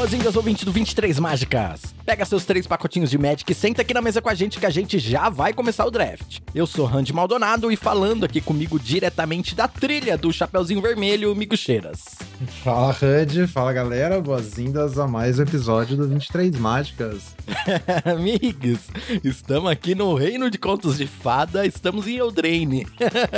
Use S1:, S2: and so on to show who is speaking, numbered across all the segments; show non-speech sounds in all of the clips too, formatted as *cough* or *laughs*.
S1: Boas-vindas, ouvinte do 23 Mágicas. Pega seus três pacotinhos de Magic e senta aqui na mesa com a gente que a gente já vai começar o draft. Eu sou Randy Maldonado e falando aqui comigo diretamente da trilha do Chapeuzinho Vermelho, Migo Cheiras.
S2: Fala, Randy. Fala, galera. Boas-vindas a mais um episódio do 23 Mágicas. *laughs*
S1: Amigos, estamos aqui no Reino de Contos de Fada, estamos em Eldraine.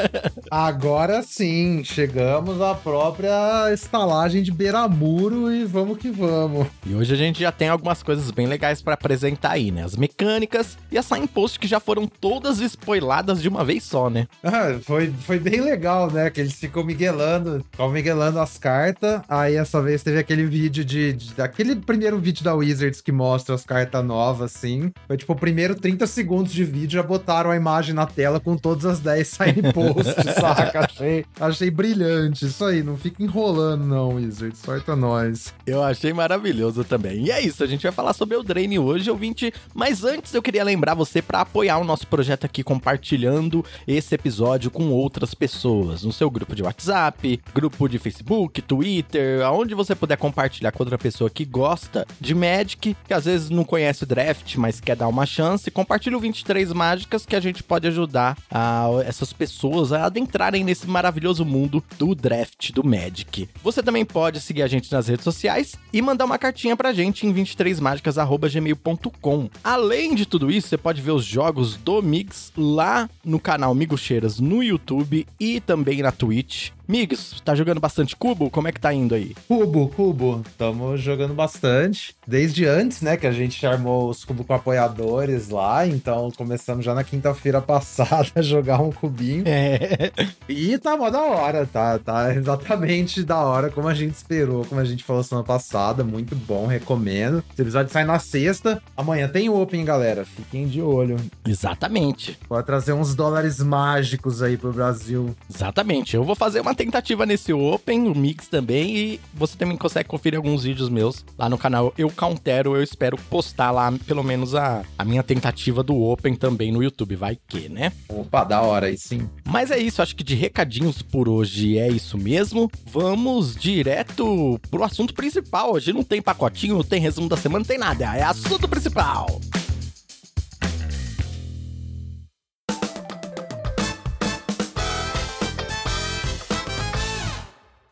S1: *laughs*
S2: Agora sim, chegamos à própria estalagem de Beiramuro e vamos que vamos.
S1: E hoje a gente já tem algumas coisas bem legais para apresentar aí, né? As mecânicas e a signpost que já foram todas spoiladas de uma vez só, né?
S2: Ah, foi, foi bem legal, né? Que eles ficam miguelando, ficam miguelando as cartas. Aí essa vez teve aquele vídeo de, de. Aquele primeiro vídeo da Wizards que mostra as cartas novas, assim. Foi tipo o primeiro 30 segundos de vídeo, já botaram a imagem na tela com todas as 10 signposts, *laughs* saca? Achei, achei brilhante. Isso aí, não fica enrolando, não, Wizards. Sorta nós.
S1: Eu achei maravilhoso também. E é isso, a gente vai falar sobre o Drain hoje, ouvinte. Mas antes eu queria lembrar você para apoiar o nosso projeto aqui compartilhando esse episódio com outras pessoas, no seu grupo de WhatsApp, grupo de Facebook, Twitter, aonde você puder compartilhar com outra pessoa que gosta de Magic, que às vezes não conhece o draft, mas quer dar uma chance, compartilhe o 23 Mágicas que a gente pode ajudar a essas pessoas a adentrarem nesse maravilhoso mundo do draft do Magic. Você também pode seguir a gente nas redes sociais e mandar uma cartinha pra gente em 23mágicas@gmail.com. Além de tudo isso, você pode ver os jogos do Mix lá no canal Migucheiras no YouTube e também na Twitch. Migs, tá jogando bastante cubo? Como é que tá indo aí?
S2: Cubo, cubo. Tamo jogando bastante. Desde antes, né, que a gente armou os cubos com apoiadores lá. Então, começamos já na quinta-feira *laughs* passada a jogar um cubinho.
S1: É.
S2: E tá mó da hora, tá? Tá exatamente da hora, como a gente esperou, como a gente falou semana passada. Muito bom, recomendo. Esse episódio sai na sexta. Amanhã tem Open, galera. Fiquem de olho.
S1: Exatamente.
S2: Pode trazer uns dólares mágicos aí pro Brasil.
S1: Exatamente. Eu vou fazer uma tentativa nesse Open, o Mix também, e você também consegue conferir alguns vídeos meus lá no canal Eu Countero. Eu espero postar lá pelo menos a, a minha tentativa do Open também no YouTube. Vai que, né?
S2: Opa, da hora aí sim.
S1: Mas é isso, acho que de recadinhos por hoje é isso mesmo. Vamos direto pro assunto principal. Hoje não tem pacotinho, não tem resumo da semana, não tem nada. É assunto principal.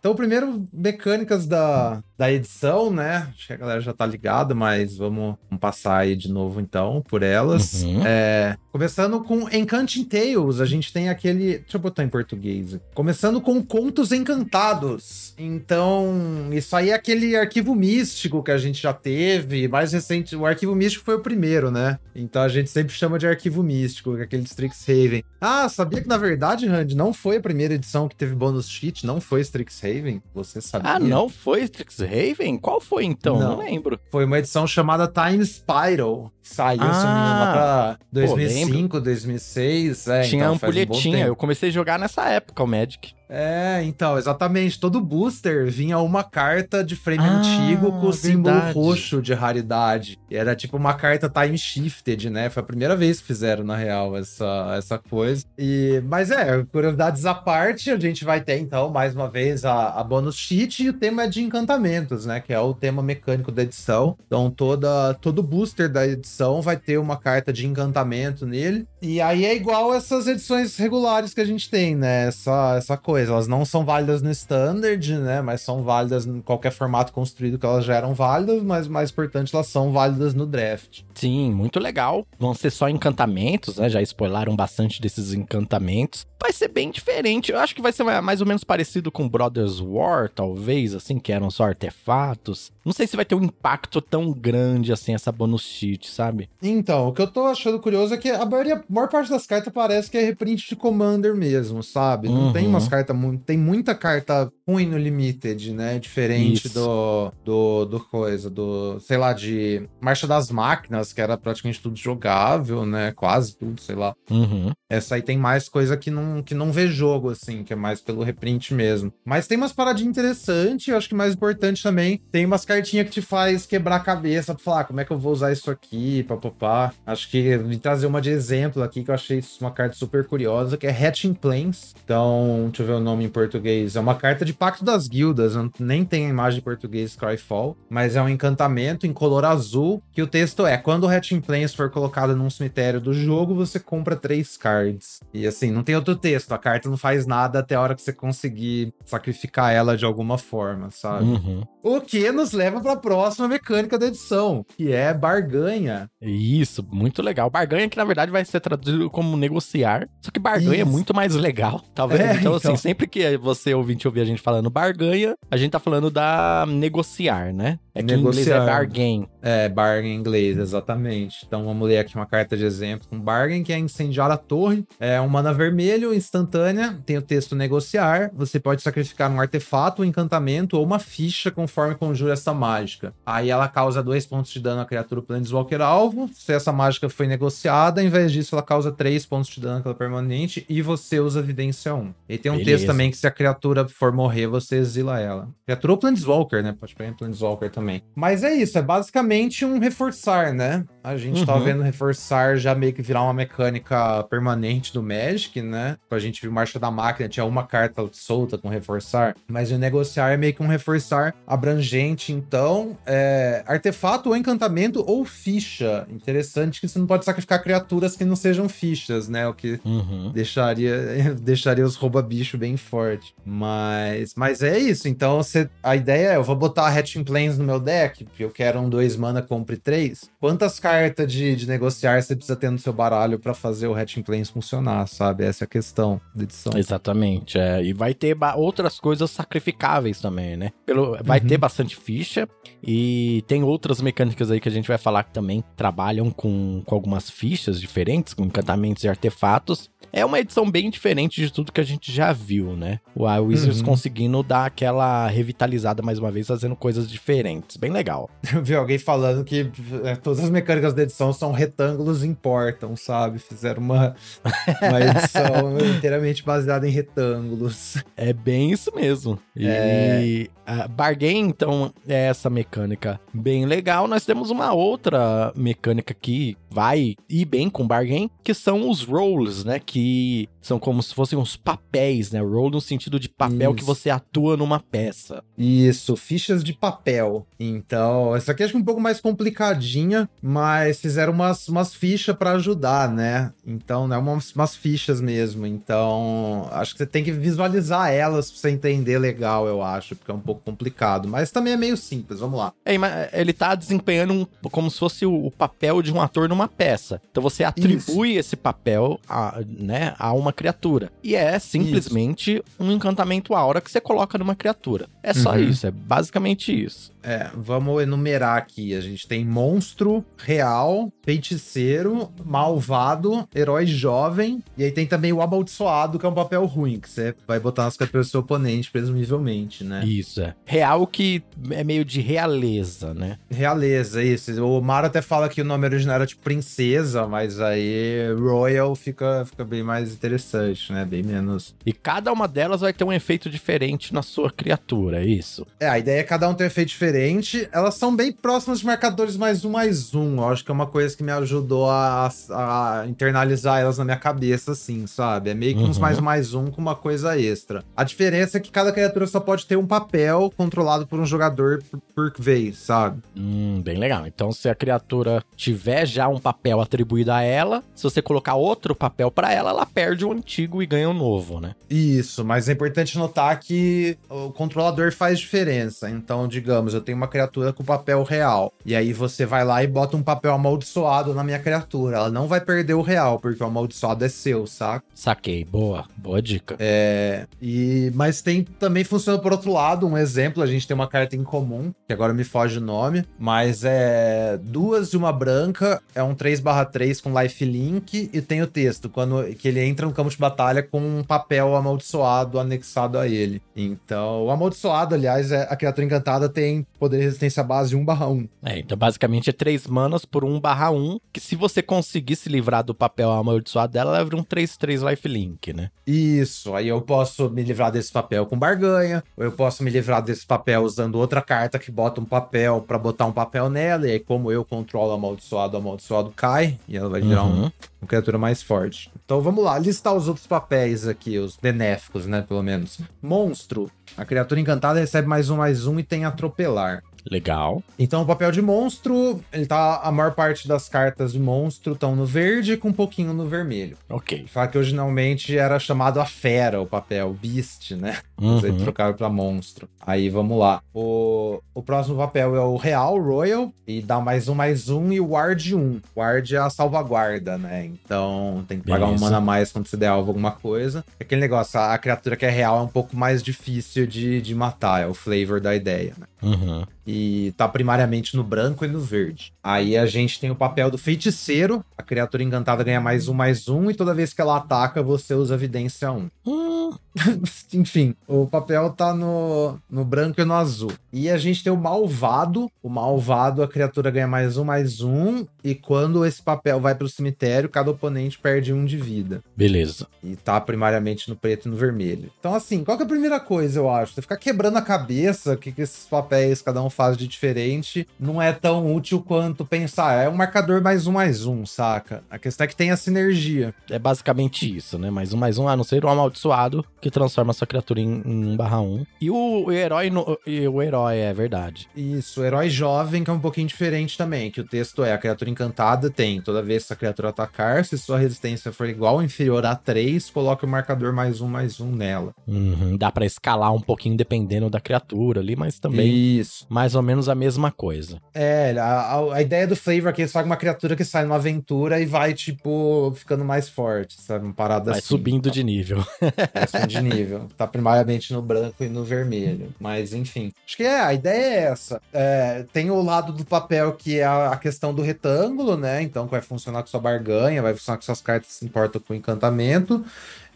S2: Então, primeiro, mecânicas da, da edição, né? Acho que a galera já tá ligada, mas vamos, vamos passar aí de novo então por elas.
S1: Uhum.
S2: É, começando com Encanting Tales, a gente tem aquele. Deixa eu botar em português. Começando com Contos Encantados. Então, isso aí é aquele arquivo místico que a gente já teve. Mais recente, o arquivo místico foi o primeiro, né? Então a gente sempre chama de arquivo místico, que aquele Strixhaven. Ah, sabia que na verdade, Randy, não foi a primeira edição que teve bônus cheat, não foi Strixhaven? Você sabia?
S1: Ah, não foi Strixhaven? Qual foi então? Não,
S2: Não.
S1: lembro.
S2: Foi uma edição chamada Time Spiral. Saiu, se não me engano, lá pra 2005, 2006. É,
S1: Tinha
S2: então, um
S1: ampulhetinha.
S2: tempo.
S1: eu comecei a jogar nessa época o Magic.
S2: É, então, exatamente. Todo booster vinha uma carta de frame
S1: Ah,
S2: antigo com o símbolo roxo de raridade. E era tipo uma carta time shifted, né? Foi a primeira vez que fizeram, na real, essa, essa coisa. E, mas é, curiosidades à parte, a gente vai ter, então, mais uma vez, a, a bonus sheet e o tema é de encantamentos, né? Que é o tema mecânico da edição. Então, toda, todo booster da edição vai ter uma carta de encantamento nele. E aí é igual essas edições regulares que a gente tem, né? Essa, essa coisa. Elas não são válidas no standard, né? Mas são válidas em qualquer formato construído que elas já eram válidas, mas mais importante, elas são válidas no draft.
S1: Sim, muito legal. Vão ser só encantamentos, né? Já spoilaram bastante desses encantamentos. Vai ser bem diferente. Eu acho que vai ser mais ou menos parecido com Brothers War, talvez, assim, que eram só artefatos. Não sei se vai ter um impacto tão grande assim, essa bonus cheat, sabe?
S2: Então, o que eu tô achando curioso é que a maioria, a maior parte das cartas parece que é reprint de Commander mesmo, sabe? Não
S1: Uhum.
S2: tem umas cartas muito. Tem muita carta ruim no Limited, né? Diferente
S1: Isso.
S2: do, do. do coisa, do. Sei lá, de Marcha das Máquinas, que era praticamente tudo jogável, né? Quase tudo, sei lá.
S1: Uhum.
S2: Essa aí tem mais coisa que não, que não vê jogo, assim, que é mais pelo reprint mesmo. Mas tem umas paradinhas interessantes, eu acho que mais importante também, tem umas cartinhas que te faz quebrar a cabeça pra falar, "Ah, como é que eu vou usar isso aqui, papapá. Acho que vim trazer uma de exemplo aqui, que eu achei uma carta super curiosa, que é Hatching Plains. Então, deixa eu ver o nome em português. É uma carta de Pacto das Guildas, nem tem a imagem em português Cryfall, mas é um encantamento em color azul, que o texto é, quando o Hatching Plains for colocado num cemitério do jogo, você compra três cards. E assim, não tem outro texto, a carta não faz nada até a hora que você conseguir sacrificar ela de alguma forma, sabe? Uhum. O que nos leva para a próxima mecânica da edição, que é barganha.
S1: Isso, muito legal. Barganha que na verdade vai ser traduzido como negociar, só que barganha é Isso. é muito mais legal, talvez. É, então, assim, então, assim, sempre que você ouvinte ouvir a gente falando barganha, a gente tá falando da negociar, né? É que negociar. em inglês é bargain.
S2: É, bargain em inglês, exatamente. Então vamos ler aqui uma carta de exemplo com bargain, que é incendiar a torre. É um mana vermelho, instantânea, tem o texto negociar. Você pode sacrificar um artefato, um encantamento ou uma ficha conforme conjura essa mágica. Aí ela causa dois pontos de dano à criatura Planeswalker alvo. Se essa mágica foi negociada, em vez disso ela causa três pontos de dano àquela permanente e você usa evidência 1. E tem um Beleza. texto também que se a criatura for morrer, você exila ela. Criatura ou Planeswalker, né? Pode pegar Planeswalker também. Mas é isso, é basicamente um reforçar, né? A gente tá uhum. tá vendo reforçar já meio que virar uma mecânica permanente do Magic, né? A gente viu Marcha da Máquina, tinha uma carta solta com reforçar, mas o negociar é meio que um reforçar abrangente, então, é, artefato ou encantamento ou ficha. Interessante que você não pode sacrificar criaturas que não sejam fichas, né? O que uhum. deixaria, *laughs* deixaria os rouba-bicho bem forte. Mas, mas é isso, então você, a ideia é, eu vou botar Hatching Plains no meu deck, porque eu quero um 2 mana, compre 3. Quantas cartas carta de, de negociar você precisa ter no seu baralho para fazer o Hatching Plains funcionar, sabe? Essa é a questão da edição.
S1: Exatamente, é. E vai ter outras coisas sacrificáveis também, né? Pelo, vai uhum. ter bastante ficha e tem outras mecânicas aí que a gente vai falar que também trabalham com, com algumas fichas diferentes, com encantamentos e artefatos. É uma edição bem diferente de tudo que a gente já viu, né? O Wizards uhum. conseguindo dar aquela revitalizada mais uma vez, fazendo coisas diferentes. Bem legal. *laughs*
S2: Eu vi alguém falando que é, todas as mecânicas da edição são retângulos importam, sabe? Fizeram uma, *laughs* uma edição inteiramente baseada em retângulos.
S1: É bem isso mesmo. E é... a Bargain, então, é essa mecânica bem legal. Nós temos uma outra mecânica que vai ir bem com Bargain, que são os rolls, né? Que que são como se fossem uns papéis, né? Roll no sentido de papel Isso. que você atua numa peça.
S2: Isso, fichas de papel. Então, essa aqui acho que é um pouco mais complicadinha, mas fizeram umas, umas fichas para ajudar, né? Então, né, umas, umas fichas mesmo. Então, acho que você tem que visualizar elas pra você entender legal, eu acho, porque é um pouco complicado. Mas também é meio simples, vamos lá.
S1: É, ele tá desempenhando um, como se fosse o, papel de um ator numa peça. Então, você atribui Isso. esse papel a, né, a uma criatura. E é simplesmente isso. um encantamento aura que você coloca numa criatura. É só uhum. isso, é basicamente isso.
S2: É, vamos enumerar aqui. A gente tem monstro, real, feiticeiro, malvado, herói jovem. E aí tem também o amaldiçoado, que é um papel ruim, que você vai botar nas criaturas do seu oponente, presumivelmente, né?
S1: Isso, é. Real que é meio de realeza, né?
S2: Realeza, isso. O Maro até fala que o nome original era tipo princesa, mas aí Royal fica, fica bem mais interessante, né? Bem menos.
S1: E cada uma delas vai ter um efeito diferente na sua criatura, é isso?
S2: É, a ideia é cada um ter um efeito diferente diferente. Elas são bem próximas de marcadores mais um, mais um. Eu acho que é uma coisa que me ajudou a, a internalizar elas na minha cabeça, assim, sabe? É meio que uns uhum. mais um, mais um com uma coisa extra. A diferença é que cada criatura só pode ter um papel controlado por um jogador por, por vez, sabe?
S1: Hum, bem legal. Então, se a criatura tiver já um papel atribuído a ela, se você colocar outro papel para ela, ela perde o antigo e ganha o novo, né?
S2: Isso, mas é importante notar que o controlador faz diferença. Então, digamos, eu eu tenho uma criatura com papel real. E aí você vai lá e bota um papel amaldiçoado na minha criatura. Ela não vai perder o real, porque o amaldiçoado é seu, saca?
S1: Saquei, boa, boa dica.
S2: É. E... Mas tem também funciona por outro lado. Um exemplo, a gente tem uma carta em comum, que agora me foge o nome, mas é duas de uma branca, é um 3/3 com lifelink e tem o texto, quando que ele entra no campo de batalha com um papel amaldiçoado anexado a ele. Então, o amaldiçoado, aliás, é a criatura encantada tem poder de resistência base 1 barra 1.
S1: É, então basicamente é 3 manas por 1 barra 1, que se você conseguir se livrar do papel amaldiçoado dela, ela vira um 3-3 lifelink, né?
S2: Isso, aí eu posso me livrar desse papel com barganha, ou eu posso me livrar desse papel usando outra carta que bota um papel para botar um papel nela, e aí como eu controlo o amaldiçoado, o amaldiçoado cai, e ela vai virar uhum. um uma criatura mais forte. Então vamos lá, listar os outros papéis aqui, os benéficos, né, pelo menos. Monstro. A criatura encantada recebe mais um, mais um e tem atropelar.
S1: Legal.
S2: Então, o papel de monstro, ele tá. A maior parte das cartas de monstro estão no verde com um pouquinho no vermelho.
S1: Ok.
S2: Fala que originalmente era chamado a fera o papel, Beast, né? Mas aí
S1: Uhum.
S2: trocaram pra monstro. Aí vamos lá. O, o próximo papel é o Real Royal. E dá mais um, mais um. E o Ward 1. Ward é a salvaguarda, né? Então tem que pagar um
S1: Beleza.
S2: mana a mais quando você der alvo alguma coisa. Aquele negócio, a, a criatura que é real é um pouco mais difícil de, de matar. É o flavor da ideia, né?
S1: Uhum.
S2: e tá primariamente no branco e no verde. Aí a gente tem o papel do feiticeiro, a criatura encantada ganha mais um, mais um, e toda vez que ela ataca, você usa evidência 1.
S1: Hum, *laughs*
S2: Enfim, o papel tá no, no branco e no azul. E a gente tem o malvado. O malvado, a criatura ganha mais um, mais um, e quando esse papel vai pro cemitério, cada oponente perde um de vida.
S1: beleza.
S2: E tá primariamente no preto e no vermelho. Então, assim, qual que é a primeira coisa, eu acho? Você ficar quebrando a cabeça, o que, que esses papéis cada um faz de diferente, não é tão útil quanto pensar, é um marcador mais um, mais um, saca? A questão é que tem a sinergia.
S1: É basicamente isso, né? Mais um, mais um, a não ser o amaldiçoado que transforma sua criatura em, em 1 barra 1. E o, o herói, no- e o herói, é verdade.
S2: Isso, o herói jovem, que é um pouquinho diferente também, que o texto é, a criatura encantada tem, toda vez que a criatura atacar, se sua resistência for igual ou inferior a 3, coloque o marcador mais um, mais um nela.
S1: Uhum, Dá pra escalar um pouquinho dependendo da criatura ali, mas também
S2: Isso.
S1: mais ou menos a mesma coisa.
S2: É, a, a, ideia do flavor aqui é só uma criatura que sai numa aventura e vai, tipo, ficando mais forte, sabe? Uma parada
S1: Vai
S2: assim.
S1: subindo de nível. *laughs*
S2: Vai subindo de nível. Tá primariamente no branco e no vermelho. Mas, enfim. Acho que é, a ideia é essa. É, tem o lado do papel que é a, a questão do retângulo, né? Então, vai funcionar com sua barganha, vai funcionar com suas cartas que se importam com encantamento.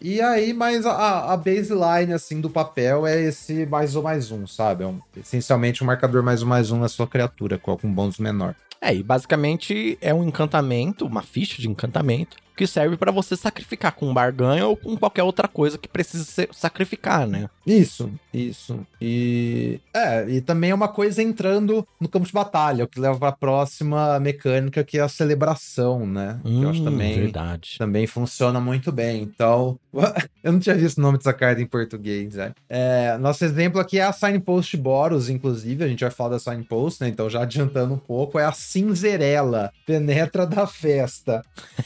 S2: E aí, mas a, a baseline, assim, do papel é esse mais um mais um, sabe? É um- essencialmente um marcador mais um mais um na sua criatura, com algum bônus menor.
S1: É, e basicamente é um encantamento, uma ficha de encantamento, que serve pra você sacrificar com barganha ou com qualquer outra coisa que precise ser- sacrificar, né?
S2: Isso, isso. E é, e também é uma coisa entrando no campo de batalha, o que leva para a próxima mecânica que é a celebração, né? que eu acho
S1: Hum,
S2: também
S1: Verdade.
S2: também funciona muito bem. Então, *laughs* eu não tinha visto o nome dessa carta em português, né? É, nosso exemplo aqui é a Signpost Boros, inclusive, a gente vai falar da Signpost, né? Então, já adiantando um pouco, é a Cinzerela, penetra da festa.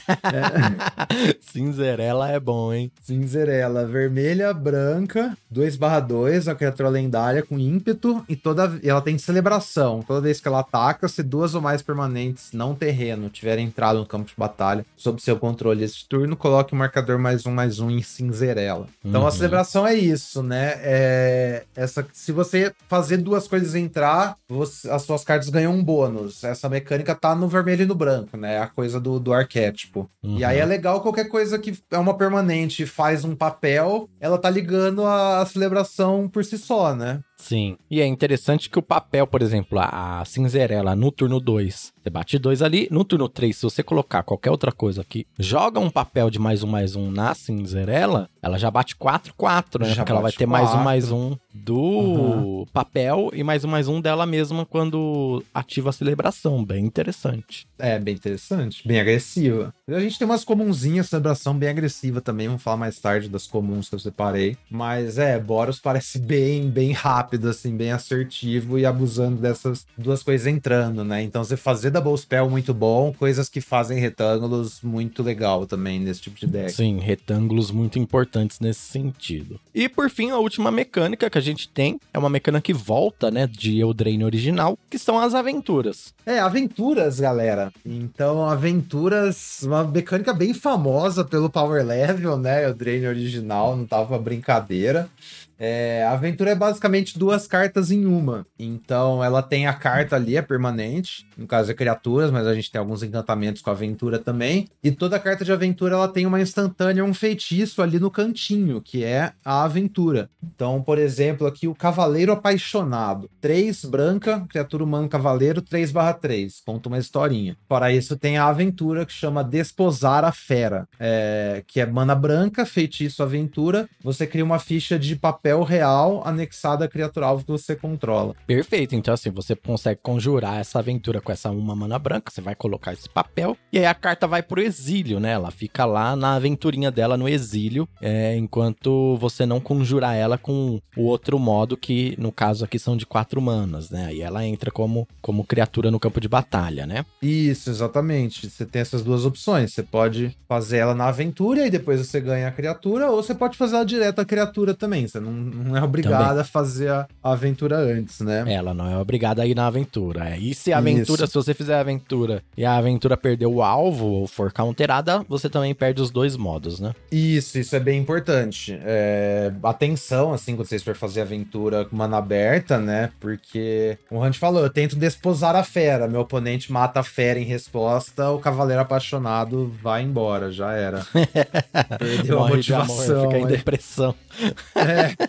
S2: *laughs* *laughs*
S1: Cinzerela é bom, hein?
S2: Cinzerela, vermelha, branca, 2/2, a criatura lendária com ímpeto e toda ela tem celebração. Toda vez que ela ataca, se duas ou mais permanentes não terreno tiverem entrado no campo de batalha sob seu controle esse turno, coloque o marcador mais um mais um em Cinzerela. Então
S1: Uhum.
S2: a celebração é isso, né? É essa se você fazer duas coisas entrar, você- as suas cartas ganham um bônus. Essa mecânica tá no vermelho e no branco, né? É a coisa do, do arquétipo. E aí é
S1: Uhum.
S2: legal qualquer coisa que é uma permanente faz um papel, ela tá ligando a celebração por si só, né?
S1: Sim. E é interessante que o papel, por exemplo, a, a cinzerela no turno 2, você bate dois ali. No turno 3, se você colocar qualquer outra coisa aqui, joga um papel de mais um mais um na cinzerela, ela já bate 4, 4, né?
S2: Já
S1: Porque ela vai ter mais um
S2: quatro.
S1: mais um do papel e mais um mais um dela mesma quando ativa a celebração. Bem interessante.
S2: É bem interessante, bem agressiva. A gente tem umas comunzinhas, celebração bem agressiva também, vamos falar mais tarde das comuns que eu separei. Mas é, Boros parece bem, bem rápido, assim, bem assertivo e abusando dessas duas coisas entrando, né? Então você fazer double spell muito bom, coisas que fazem retângulos muito legal também nesse tipo de deck.
S1: Sim, retângulos muito importantes nesse sentido. E por fim, a última mecânica que a gente tem é uma mecânica que volta, né, de Eldraine original, que são as aventuras.
S2: É, aventuras, galera. Então, aventuras, uma mecânica bem famosa pelo Power Level, né? O Drain original, não tava brincadeira. É, a aventura é basicamente duas cartas em uma. Então, ela tem a carta ali, é permanente. No caso é criaturas, mas a gente tem alguns encantamentos com a aventura também. E toda carta de aventura ela tem uma instantânea, um feitiço ali no cantinho, que é a aventura. Então, por exemplo, aqui o Cavaleiro Apaixonado. 3 branca, criatura humana cavaleiro, 3 barra 3. Conta uma historinha. Para isso tem a aventura que chama Desposar a Fera. é, que é mana branca, feitiço aventura. Você cria uma ficha de papel papel real anexado à criatura alvo que você controla.
S1: Perfeito. Então, assim, você consegue conjurar essa aventura com essa uma mana branca. Você vai colocar esse papel. E aí a carta vai pro exílio, né? Ela fica lá na aventurinha dela no exílio. É, enquanto você não conjurar ela com o outro modo, que no caso aqui são de quatro manas, né? Aí ela entra como, como criatura no campo de batalha, né?
S2: Isso, exatamente. Você tem essas duas opções. Você pode fazer ela na aventura e depois você ganha a criatura, ou você pode fazer ela direto à criatura também. Você não, não é obrigado
S1: Também.
S2: a fazer a a aventura antes, né?
S1: Ela não é obrigada a ir na aventura. é. E se a aventura, se você fizer a aventura e a aventura perder o alvo ou for counterada, você também perde os dois modos, né?
S2: Isso, isso é bem importante. É, atenção, assim, quando vocês forem fazer aventura com mana aberta, né? Porque, como o Hunt falou, eu tento desposar a fera. Meu oponente mata a fera em resposta, o cavaleiro apaixonado vai embora, já era. *laughs* Perdeu a
S1: Morre de amor,
S2: motivação.
S1: fica em depressão.
S2: É. *laughs*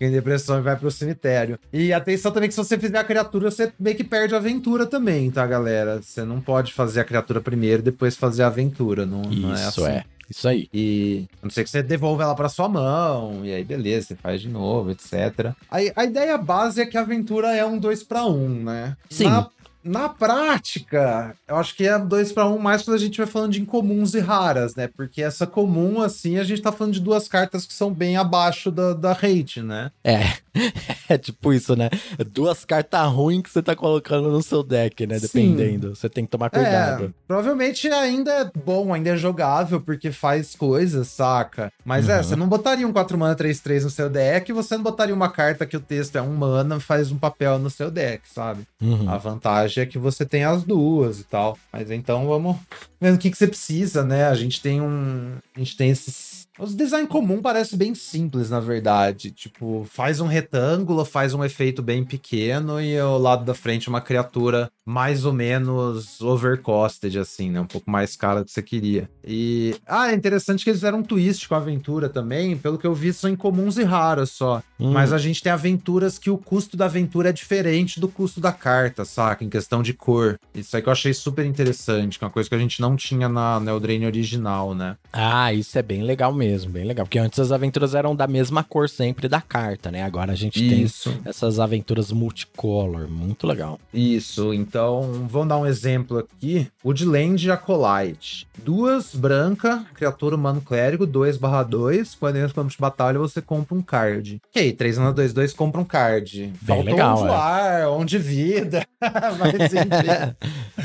S2: Em depressão e vai pro cemitério. E atenção também que se você fizer a criatura, você meio que perde a aventura também, tá, galera? Você não pode fazer a criatura primeiro e depois fazer a aventura. Não, não é
S1: Isso
S2: assim.
S1: é. Isso aí.
S2: E a não ser que você devolva ela pra sua mão, e aí beleza, você faz de novo, etc. Aí, a ideia base é que a aventura é um 2 para 1, né?
S1: Sim.
S2: Na, na prática, eu acho que é 2 para 1 mais quando a gente vai falando de incomuns e raras, né? Porque essa comum, assim, a gente tá falando de duas cartas que são bem abaixo da, da rate, né?
S1: É. *laughs* É tipo isso, né? Duas cartas ruins que você tá colocando no seu deck, né?
S2: Sim.
S1: Dependendo. Você tem que tomar
S2: É,
S1: cuidado.
S2: provavelmente ainda é bom, ainda é jogável, porque faz coisas, saca? Mas é,
S1: Uhum.
S2: você não botaria um 4 mana 3-3 no seu deck, você não botaria uma carta que o texto é um mana, faz um papel no seu deck, sabe?
S1: Uhum.
S2: A vantagem é que você tem as duas e tal. Mas então vamos vendo o que, que você precisa, né? A gente tem um. A gente tem esses. Os design comum parece bem simples, na verdade. Tipo, faz um retângulo, faz um efeito bem pequeno e ao lado da frente uma criatura mais ou menos overcosted, assim, né? Um pouco mais cara do que você queria. E. Ah, é interessante que eles fizeram um twist com a aventura também. Pelo que eu vi, são incomuns e raras só.
S1: Hum.
S2: Mas a gente tem aventuras que o custo da aventura é diferente do custo da carta, saca? Em questão de cor. Isso aí que eu achei super interessante, que é uma coisa que a gente não tinha na Neldraine original, né?
S1: Ah, isso é bem legal mesmo, bem legal. Porque antes as aventuras eram da mesma cor sempre da carta, né? Agora a gente
S2: Isso.
S1: tem essas aventuras multicolor. Muito legal.
S2: Isso, então vamos dar um exemplo aqui. Woodland Acolyte. Duas branca, criatura humano clérigo, 2/2. Quando entra no campo de batalha, você compra um card. Ok, 3 na 2, 2 compra um card. Faltou
S1: legal,
S2: um
S1: é.
S2: voar, um de vida. *laughs* Mas enfim.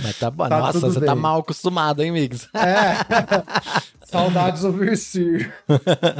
S1: Mas tá bom.
S2: Tá
S1: Nossa, você tá
S2: bem.
S1: mal acostumado, hein, Mix?
S2: É. *laughs* Saudades do *laughs* Versir.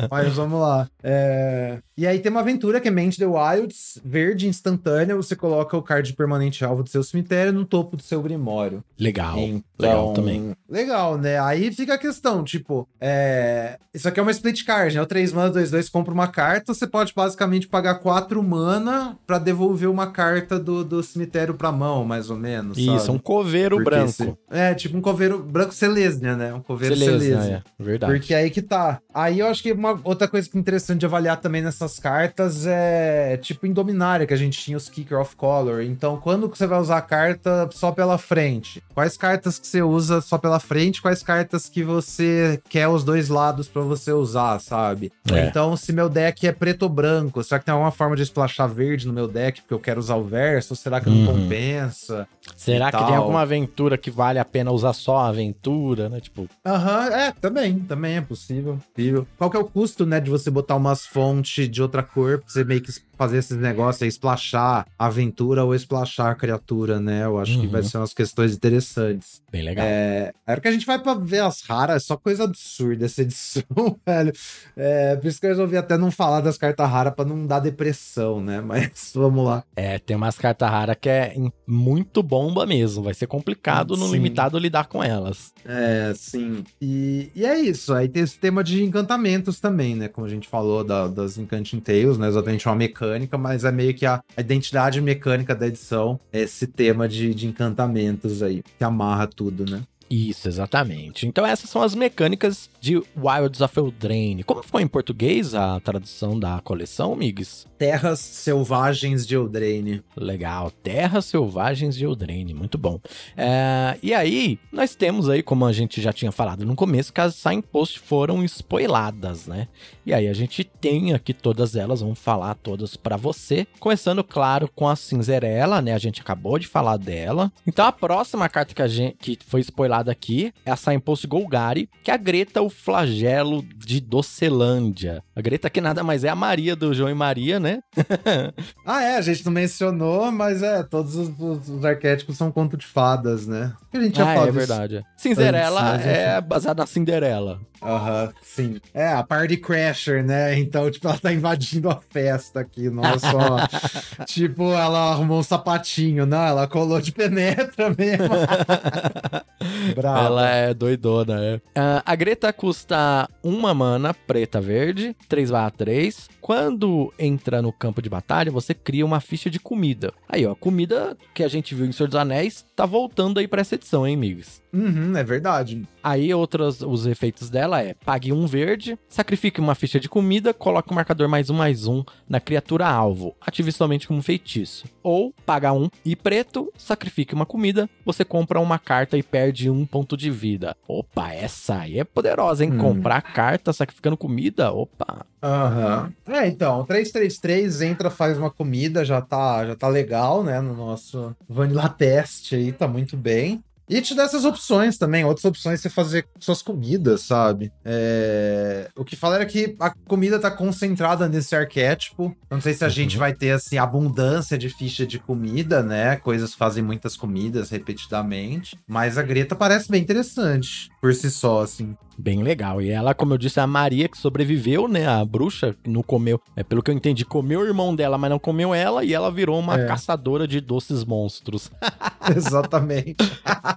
S2: Mas vamos lá. É, E aí tem uma aventura que é Mente the Wilds, verde instantânea. Você coloca o card permanente alvo do seu cemitério no topo do seu grimório.
S1: Legal.
S2: Então,
S1: Legal também.
S2: Legal, né? Aí fica a questão, tipo, é... isso aqui é uma split card, né? O 3 mana, 2, 2 compra uma carta, você pode basicamente pagar 4 mana pra devolver uma carta do, do cemitério pra mão, mais ou menos,
S1: Isso,
S2: sabe?
S1: um coveiro
S2: Porque
S1: branco.
S2: esse- É, tipo um coveiro branco Selesnia, né? Um coveiro
S1: Beleza,
S2: Selesnia.
S1: é, verdade.
S2: Porque aí que tá. Aí eu acho que uma outra coisa que é interessante de avaliar também nessas cartas é tipo em Dominária, que a gente tinha os Kicker of Color. Então, quando você vai usar a carta só pela frente? Quais cartas que você usa só pela frente? Quais cartas que você quer os dois lados pra você usar, sabe?
S1: É.
S2: Então, se meu deck é preto ou branco, será que tem alguma forma de splashar verde no meu deck porque eu quero usar o verso? Ou será que não
S1: Uhum.
S2: compensa?
S1: Será que tem
S2: tal.
S1: alguma aventura que vale a pena usar só a aventura, né? Tipo,
S2: Aham, é, também, também é possível. possível. Qual que é o custo, né, de você botar umas fontes de outra cor pra você meio que fazer esses negócios aí, splashar aventura ou splashar a criatura, né? Eu acho que
S1: Uhum.
S2: vai ser umas questões interessantes.
S1: Bem legal.
S2: É, a hora que a gente vai pra ver as raras, é só coisa absurda essa edição, *laughs* velho. É, por isso que eu resolvi até não falar das cartas raras pra não dar depressão, né? *laughs* Mas vamos lá.
S1: É, tem umas cartas raras que é muito bomba mesmo. Vai ser complicado no
S2: Sim.
S1: limitado lidar com elas.
S2: É, sim. E, e é isso. Aí tem esse tema de encantamentos também, né? Como a gente falou da- das Encanting Tales, não é exatamente uma mecânica, mas é meio que a, a identidade mecânica da edição, é esse tema de, de encantamentos aí, que amarra tudo, né?
S1: Isso, exatamente. Então essas são as mecânicas de Wilds of Eldraine. Como ficou em português a tradução da coleção, Migs?
S2: Terras Selvagens de Eldraine.
S1: Legal, Terras Selvagens de Eldraine, muito bom. É, e aí, nós temos aí, como a gente já tinha falado no começo, que as signposts foram spoiladas, né? E aí a gente tem aqui todas elas, vamos falar todas para você. Começando, claro, com a Cinzerela, né? A gente acabou de falar dela. Então a próxima carta que, a gente, que foi spoilada aqui é a Signpost Golgari, que é a Greta, o flagelo de Docelândia. A Greta que nada mais é a Maria do João e Maria, né? *laughs*
S2: ah, é, a gente não mencionou, mas é, todos os, os, os arquétipos são conto de fadas, né?
S1: A gente já ah, é verdade. Cinderela é baseada na Cinderela.
S2: Aham, uhum, sim. É, a Party Crasher, né? Então, tipo, ela tá invadindo a festa aqui, não é só. tipo, ela arrumou um sapatinho, não, ela colou de penetra mesmo. *laughs*
S1: Brava. Ela é doidona, é. Uh, a Greta custa uma mana preta verde, 3 3. Quando entra no campo de batalha, você cria uma ficha de comida. Aí, ó, comida que a gente viu em Senhor dos Anéis tá voltando aí pra essa edição, hein, amigos?
S2: Uhum, é verdade.
S1: Aí outros os efeitos dela é pague um verde, sacrifique uma ficha de comida, coloque o um marcador mais um mais um na criatura alvo, ative somente como feitiço. Ou paga um e preto, sacrifique uma comida, você compra uma carta e perde um ponto de vida. Opa, essa aí é poderosa, hein? Hum. Comprar carta sacrificando comida, opa.
S2: Aham. Uhum. É, então, 333 entra, faz uma comida, já tá, já tá legal, né? No nosso Vanilla Test aí, tá muito bem. E te dá essas opções também, outras opções você fazer suas comidas, sabe? É... O que fala era que a comida tá concentrada nesse arquétipo. Não sei se a uhum. gente vai ter, assim, abundância de ficha de comida, né? Coisas fazem muitas comidas repetidamente. Mas a Greta parece bem interessante por si só, assim.
S1: Bem legal. E ela, como eu disse, é a Maria que sobreviveu, né? A bruxa, que não comeu. É pelo que eu entendi, comeu o irmão dela, mas não comeu ela, e ela virou uma é. caçadora de doces monstros. *laughs*
S2: Exatamente.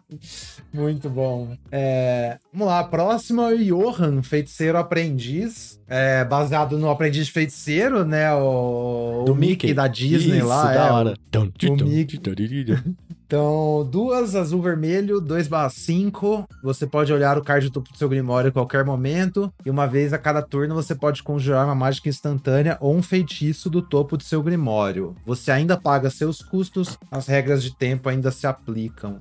S2: *laughs* Muito bom. É, vamos lá, próximo é o Johan, feiticeiro aprendiz. É, baseado no aprendiz feiticeiro, né? O,
S1: Do o Mickey.
S2: da Disney Isso, lá. Da
S1: é, hora.
S2: O, o Mickey. Então, duas azul vermelho, 2 barra 5. Você pode olhar o card do topo do seu Grimório a qualquer momento. E uma vez a cada turno você pode conjurar uma mágica instantânea ou um feitiço do topo do seu Grimório. Você ainda paga seus custos, as regras de tempo ainda se aplicam.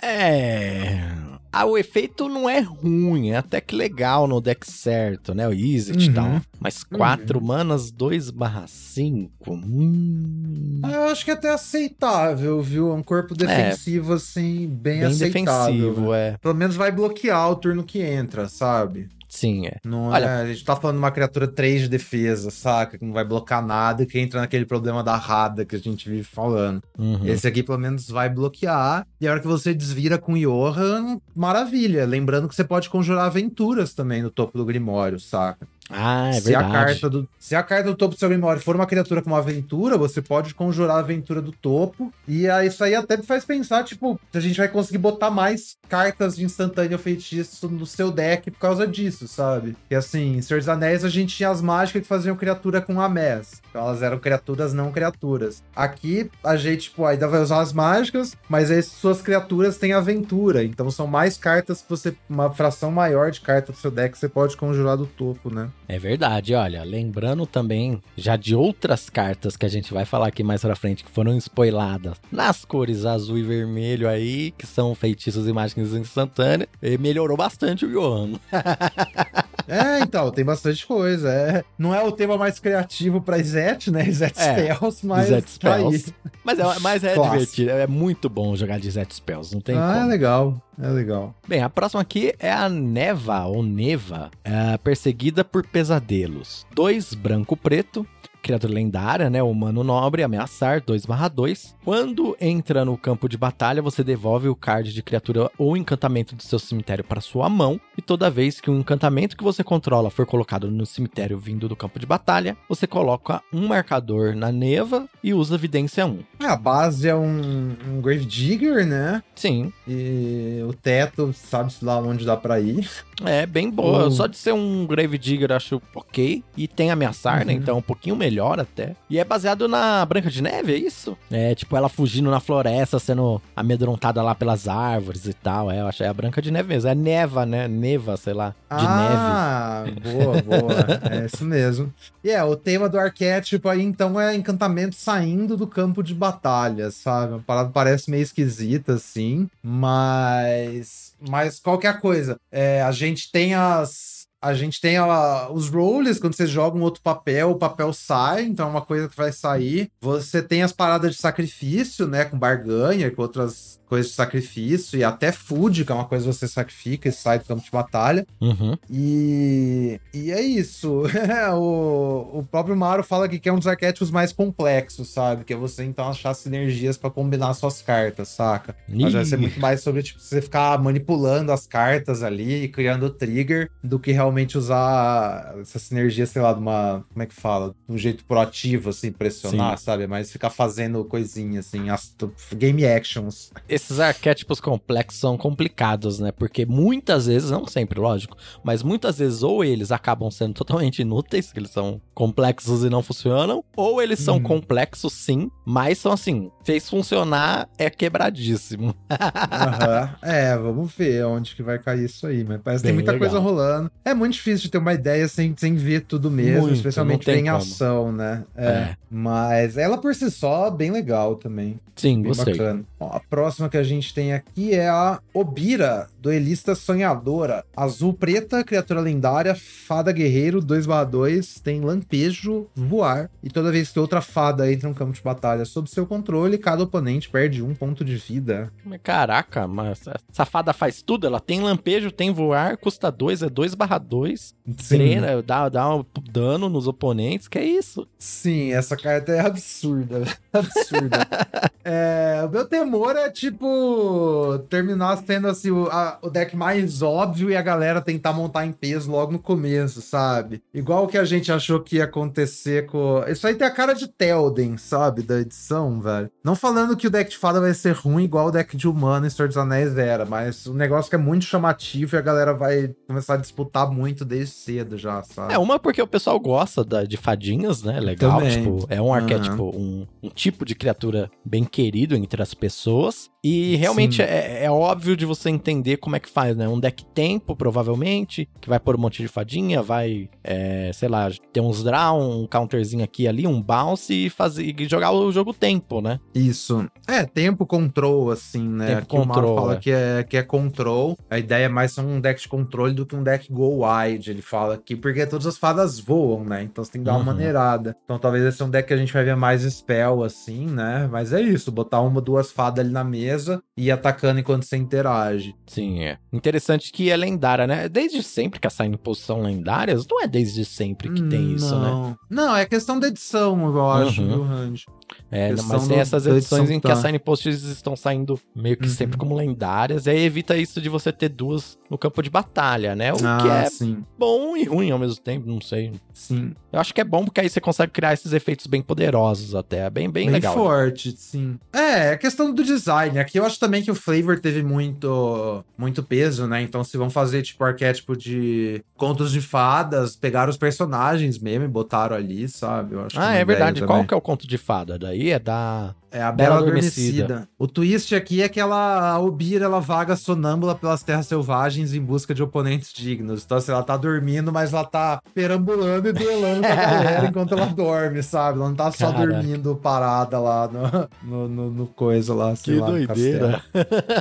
S1: É. Ah, o efeito não é ruim, é até que legal no deck certo, né? O Easy uhum. e tal. Mas 4 uhum. manas, 2 barra 5. Hum...
S2: Ah, eu acho que é até aceitável, viu? É um corpo defensivo, é, assim, bem, bem aceitável. defensivo,
S1: é.
S2: Pelo menos vai bloquear o turno que entra, sabe?
S1: Sim, é.
S2: Não Olha, é, a gente tá falando de uma criatura 3 de defesa, saca? Que não vai bloquear nada e que entra naquele problema da rada que a gente vive falando. Uhum. Esse aqui, pelo menos, vai bloquear. E a hora que você desvira com Johan, maravilha. Lembrando que você pode conjurar aventuras também no topo do Grimório, saca?
S1: Ah, é
S2: se
S1: verdade.
S2: A carta do, se a carta do topo do seu Grimório for uma criatura com uma aventura, você pode conjurar a aventura do topo. E aí, isso aí até me faz pensar, tipo, se a gente vai conseguir botar mais cartas de instantâneo feitiço no seu deck por causa disso, sabe? E assim, em Senhor dos Anéis a gente tinha as mágicas que faziam criatura com amés. Então elas eram criaturas não criaturas. Aqui a gente, tipo, ainda vai usar as mágicas, mas aí suas criaturas têm aventura. Então são mais cartas que você. Uma fração maior de cartas do seu deck que você pode conjurar do topo, né?
S1: É verdade, olha, lembrando também já de outras cartas que a gente vai falar aqui mais pra frente que foram spoiladas nas cores azul e vermelho aí, que são feitiços e mágicas instantâneas, e melhorou bastante o Johan. *laughs*
S2: é, então, tem bastante coisa. É. Não é o tema mais criativo pra Izet, né? Izet é, Spells, mas. Izet tá
S1: Spells. Mas é, mas é divertido, é muito bom jogar de Izet Spells, não tem
S2: ah,
S1: como.
S2: é legal. É legal.
S1: Bem, a próxima aqui é a Neva, ou Neva, é perseguida por pesadelos. Dois branco-preto, criatura lendária, né? Humano nobre, ameaçar, 2/2. Quando entra no campo de batalha, você devolve o card de criatura ou encantamento do seu cemitério para sua mão. E toda vez que um encantamento que você controla for colocado no cemitério vindo do campo de batalha, você coloca um marcador na neva e usa evidência 1.
S2: É, a base é um, um Grave Digger, né?
S1: Sim.
S2: E o teto, sabe-se lá onde dá para ir.
S1: É, bem boa. Só de ser um Grave Digger, acho ok. E tem ameaçar, né? uhum. né? Então, um pouquinho melhor melhor até. E é baseado na Branca de Neve, é isso? É, tipo, ela fugindo na floresta, sendo amedrontada lá pelas árvores e tal. É, eu acho é a Branca de Neve mesmo. É neva, né? Neva, sei lá, de
S2: ah,
S1: neve.
S2: boa, boa. é isso mesmo. E é, o tema do arquétipo aí, então, é encantamento saindo do campo de batalha, sabe? Uma parada parece meio esquisita, assim, mas... Mas qual que é a coisa? É, a gente tem as a gente tem a, os roles, quando você joga um outro papel, o papel sai, então é uma coisa que vai sair. Você tem as paradas de sacrifício, né, com barganha, com outras coisas de sacrifício, e até food, que é uma coisa que você sacrifica e sai do campo de batalha.
S1: Uhum.
S2: E, e é isso. *laughs* o, o próprio Mario fala que é um dos arquétipos mais complexos, sabe? Que é você então achar sinergias para combinar suas cartas, saca? Mas vai ser muito mais sobre tipo, você ficar manipulando as cartas ali, criando trigger, do que realmente usar essa sinergia, sei lá, de uma. Como é que fala? De um jeito proativo, assim, pressionar, Sim. sabe? Mas ficar fazendo coisinha, assim, as, game actions
S1: esses arquétipos complexos são complicados, né? Porque muitas vezes, não sempre, lógico, mas muitas vezes ou eles acabam sendo totalmente inúteis, que eles são complexos e não funcionam, ou eles são hum. complexos sim, mas são assim, fez funcionar é quebradíssimo. *laughs*
S2: uhum. É, vamos ver onde que vai cair isso aí, mas parece que tem muita legal. coisa rolando. É muito difícil de ter uma ideia sem, sem ver tudo mesmo, muito, especialmente em ação, né? É. é. Mas ela por si só, bem legal também.
S1: Sim, bem gostei. Bacana.
S2: Ó, a próxima que a gente tem aqui é a Obira, duelista sonhadora. Azul preta, criatura lendária, fada guerreiro, 2/2, tem lampejo, voar. E toda vez que outra fada entra no campo de batalha sob seu controle, cada oponente perde um ponto de vida.
S1: Caraca, mas essa fada faz tudo. Ela tem lampejo, tem voar, custa 2, é 2/2. Treina, dá, dá um dano nos oponentes. Que é isso?
S2: Sim, essa carta é absurda. *laughs* absurda. *laughs* é, o meu temor é tipo tipo terminar sendo assim o, a, o deck mais óbvio e a galera tentar montar em peso logo no começo, sabe? Igual o que a gente achou que ia acontecer com. Isso aí tem a cara de Telden, sabe? Da edição, velho. Não falando que o deck de fada vai ser ruim igual o deck de humano em Senhor dos Anéis era, mas o negócio que é muito chamativo e a galera vai começar a disputar muito desde cedo já, sabe?
S1: É, uma porque o pessoal gosta da, de fadinhas, né? Legal. Também. Tipo, é um arquétipo, uhum. um, um tipo de criatura bem querido entre as pessoas. E realmente é, é, óbvio de você entender como é que faz, né? Um deck tempo, provavelmente, que vai pôr um monte de fadinha, vai, é, sei lá, ter uns draw, um counterzinho aqui ali, um bounce e, fazer, e jogar o jogo tempo, né?
S2: Isso. É, tempo control, assim, né? Tempo aqui control, o fala é. Que, é, que é control. A ideia é mais ser um deck de controle do que um deck go wide, ele fala aqui, porque todas as fadas voam, né? Então você tem que dar uhum. uma maneirada. Então talvez esse é um deck que a gente vai ver mais spell, assim, né? Mas é isso, botar uma, duas fadas ali na mesa mesa e atacando enquanto você interage.
S1: Sim, é. Interessante que é lendária, né? Desde sempre que a Sign Poção lendárias, não é desde sempre que tem isso, né?
S2: Não, é questão da edição, eu acho, uhum. viu, Randy?
S1: É, mas tem essas edições em que tá. as signposts estão saindo meio que uhum. sempre como lendárias, e aí evita isso de você ter duas no campo de batalha, né? O ah, que é sim. bom e ruim ao mesmo tempo, não sei.
S2: Sim.
S1: Eu acho que é bom porque aí você consegue criar esses efeitos bem poderosos até, bem, bem, bem legal.
S2: Bem forte, sim. É, é questão do design. Aqui eu acho também que o flavor teve muito, muito peso, né? Então se vão fazer tipo arquétipo de contos de fadas, pegaram os personagens mesmo e botaram ali, sabe? Eu
S1: acho ah, é verdade. Qual que é o conto de fada? daí é da
S2: é a Bela, Bela Adormecida. Adormecida. O twist aqui é que ela, a Obira, ela vaga sonâmbula pelas terras selvagens em busca de oponentes dignos. Então, assim, ela tá dormindo, mas ela tá perambulando e duelando com a galera *laughs* enquanto ela dorme, sabe? Ela não tá só Caraca. dormindo parada lá no, no, no, no coisa lá,
S1: Que lá, doideira.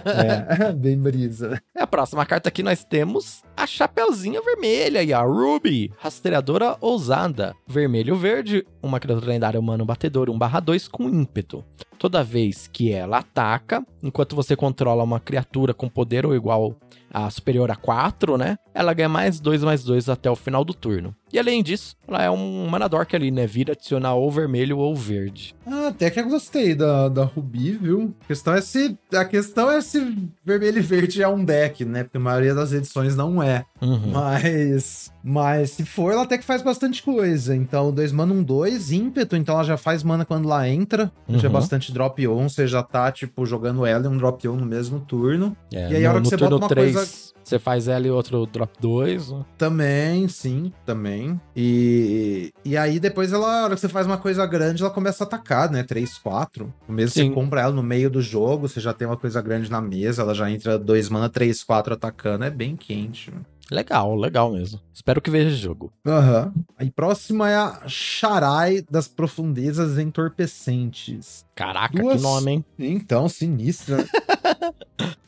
S2: é, *laughs* bem brisa.
S1: É, a próxima carta aqui nós temos a Chapeuzinha Vermelha e a Ruby, rastreadora ousada. Vermelho verde, uma criatura lendária humano batedor 1/2 com ímpeto. Toda vez que ela ataca, enquanto você controla uma criatura com poder ou igual a superior a 4, né? Ela ganha mais 2 mais 2 até o final do turno. E além disso, ela é um mana dork ali, né? Vira adicionar ou vermelho ou verde.
S2: Ah, até que eu gostei da, da Rubi, viu? A questão, é se, a questão é se vermelho e verde é um deck, né? Porque a maioria das edições não é. Uhum. Mas. Mas se for, ela até que faz bastante coisa. Então, 2 mana, 1, um 2, ímpeto. Então ela já faz mana quando ela entra. Uhum. Já é bastante drop on. Você já tá, tipo, jogando ela e um drop on no mesmo turno. É, e aí, no, a hora que você bota uma 3,
S1: faz. Você faz ela e outro drop 2.
S2: Também, sim, também. E, e aí depois ela, na hora que você faz uma coisa grande, ela começa a atacar, né? 3, 4. O mesmo sim. você compra ela no meio do jogo, você já tem uma coisa grande na mesa, ela já entra 2 mana, 3, 4 atacando. É bem quente.
S1: Legal, legal mesmo. Espero que veja jogo.
S2: Aham. Uhum. Aí próxima é a Charai das Profundezas Entorpecentes.
S1: Caraca, Duas... que nome, hein?
S2: Então, sinistra. *laughs*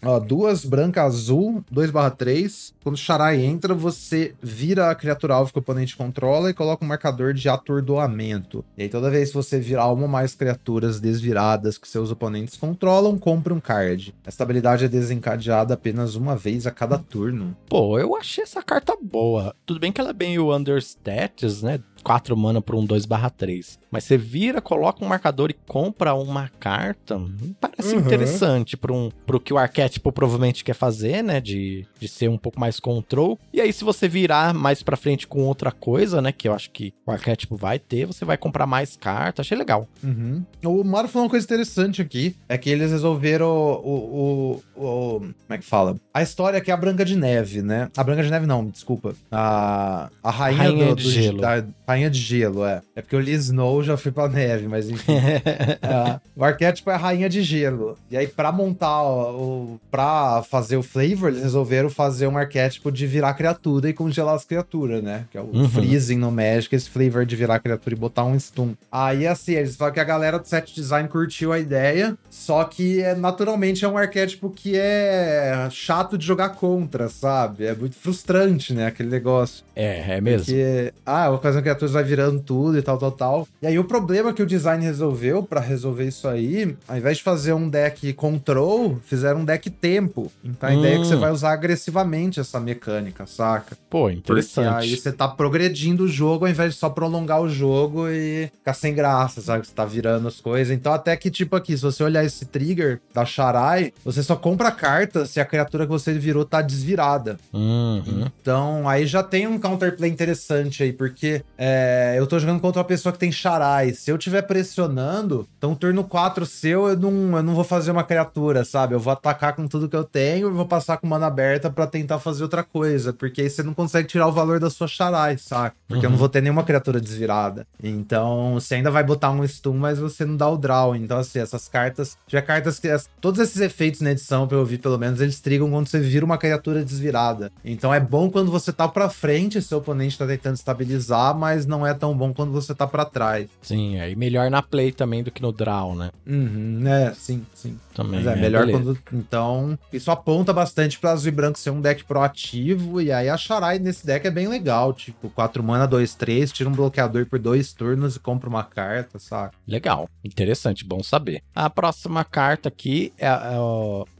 S2: Ó, duas branca azul, 2/3. Quando o Charai entra, você vira a criatura alvo que o oponente controla e coloca um marcador de atordoamento. E aí, toda vez que você virar uma ou mais criaturas desviradas que seus oponentes controlam, compre um card. Essa habilidade é desencadeada apenas uma vez a cada turno.
S1: Pô, eu achei essa carta boa. Tudo bem que ela é bem o understats, né? 4 mana por um 2/3. Mas você vira, coloca um marcador e compra uma carta. Parece uhum. interessante para um, pro que o arquétipo provavelmente quer fazer, né? De, de ser um pouco mais control. E aí, se você virar mais pra frente com outra coisa, né? Que eu acho que o arquétipo vai ter, você vai comprar mais cartas. Achei legal.
S2: Uhum. O Mario falou uma coisa interessante aqui: é que eles resolveram o, o, o, Como é que fala? A história que é a Branca de Neve, né? A Branca de Neve, não, desculpa. A, a rainha, rainha do,
S1: de do, gelo. Da,
S2: rainha de gelo, é. É porque eu li Snow já fui pra neve, mas enfim. *laughs* é, o arquétipo é a rainha de gelo. E aí, pra montar o. pra fazer o flavor, eles resolveram fazer um arquétipo de virar criatura e congelar as criaturas, né? Que é o uhum. freezing no Magic, esse flavor de virar criatura e botar um stun. Aí, assim, eles falam que a galera do set design curtiu a ideia, só que é, naturalmente é um arquétipo que é chato de jogar contra, sabe? É muito frustrante, né? Aquele negócio.
S1: É, é mesmo.
S2: Porque, ah, vou fazer uma criatura vai virando tudo e tal, tal, tal. E aí o problema que o design resolveu para resolver isso aí, ao invés de fazer um deck control, fizeram um deck tempo. Então a hum. ideia é que você hum. vai usar agressivamente essa mecânica, saca?
S1: Pô, interessante.
S2: Porque aí você tá progredindo o jogo ao invés de só prolongar o jogo e ficar sem graça, sabe? Você tá virando as coisas. Então até que, tipo aqui, se você olhar esse trigger da Sharai, você só compra carta se a criatura que você virou tá desvirada.
S1: Uhum.
S2: Então aí já tem um counterplay interessante aí, porque é, é, eu tô jogando contra uma pessoa que tem charais. Se eu estiver pressionando, então turno 4 seu, eu não, eu não vou fazer uma criatura, sabe? Eu vou atacar com tudo que eu tenho e vou passar com mana aberta para tentar fazer outra coisa. Porque aí você não consegue tirar o valor da sua charais, saca? Porque uhum. eu não uhum. vou ter nenhuma criatura desvirada. Então, você ainda vai botar um stun, mas você não dá o draw. Então, assim, essas cartas. Tiver cartas que. Todos esses efeitos na edição, pra eu ouvir pelo menos, eles trigam quando você vira uma criatura desvirada. Então é bom quando você tá pra frente, seu oponente tá tentando estabilizar, mas não é tão bom quando você tá para trás.
S1: Sim, é. E melhor na play também do que no draw, né?
S2: Uhum, é, sim, sim.
S1: Também. Mas é,
S2: é melhor beleza. quando. Então, isso aponta bastante para azul e branco ser um deck proativo. E aí a Charai nesse deck é bem legal. Tipo, 4 mana, 2, 3, tira um bloqueador por dois turnos e compra uma carta, saca?
S1: Legal. Interessante, bom saber. A próxima carta aqui é a,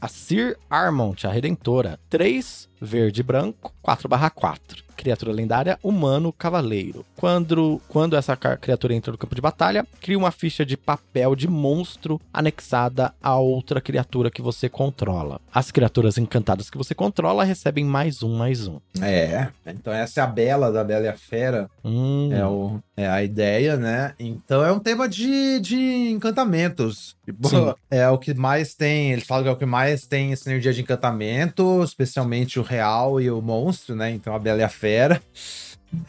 S1: a Sir Armont, a Redentora. 3 verde e branco, 4/4 criatura lendária, humano cavaleiro. Quando, quando essa criatura entra no campo de batalha, cria uma ficha de papel de monstro anexada a outra criatura que você controla. As criaturas encantadas que você controla recebem mais um, mais um.
S2: É, então essa é a Bela da Bela e a Fera.
S1: Hum.
S2: É, o, é a ideia, né? Então é um tema de, de encantamentos. Tipo, é o que mais tem, eles falam que é o que mais tem essa energia de encantamento, especialmente o real e o monstro, né? Então a Bela e a Fera.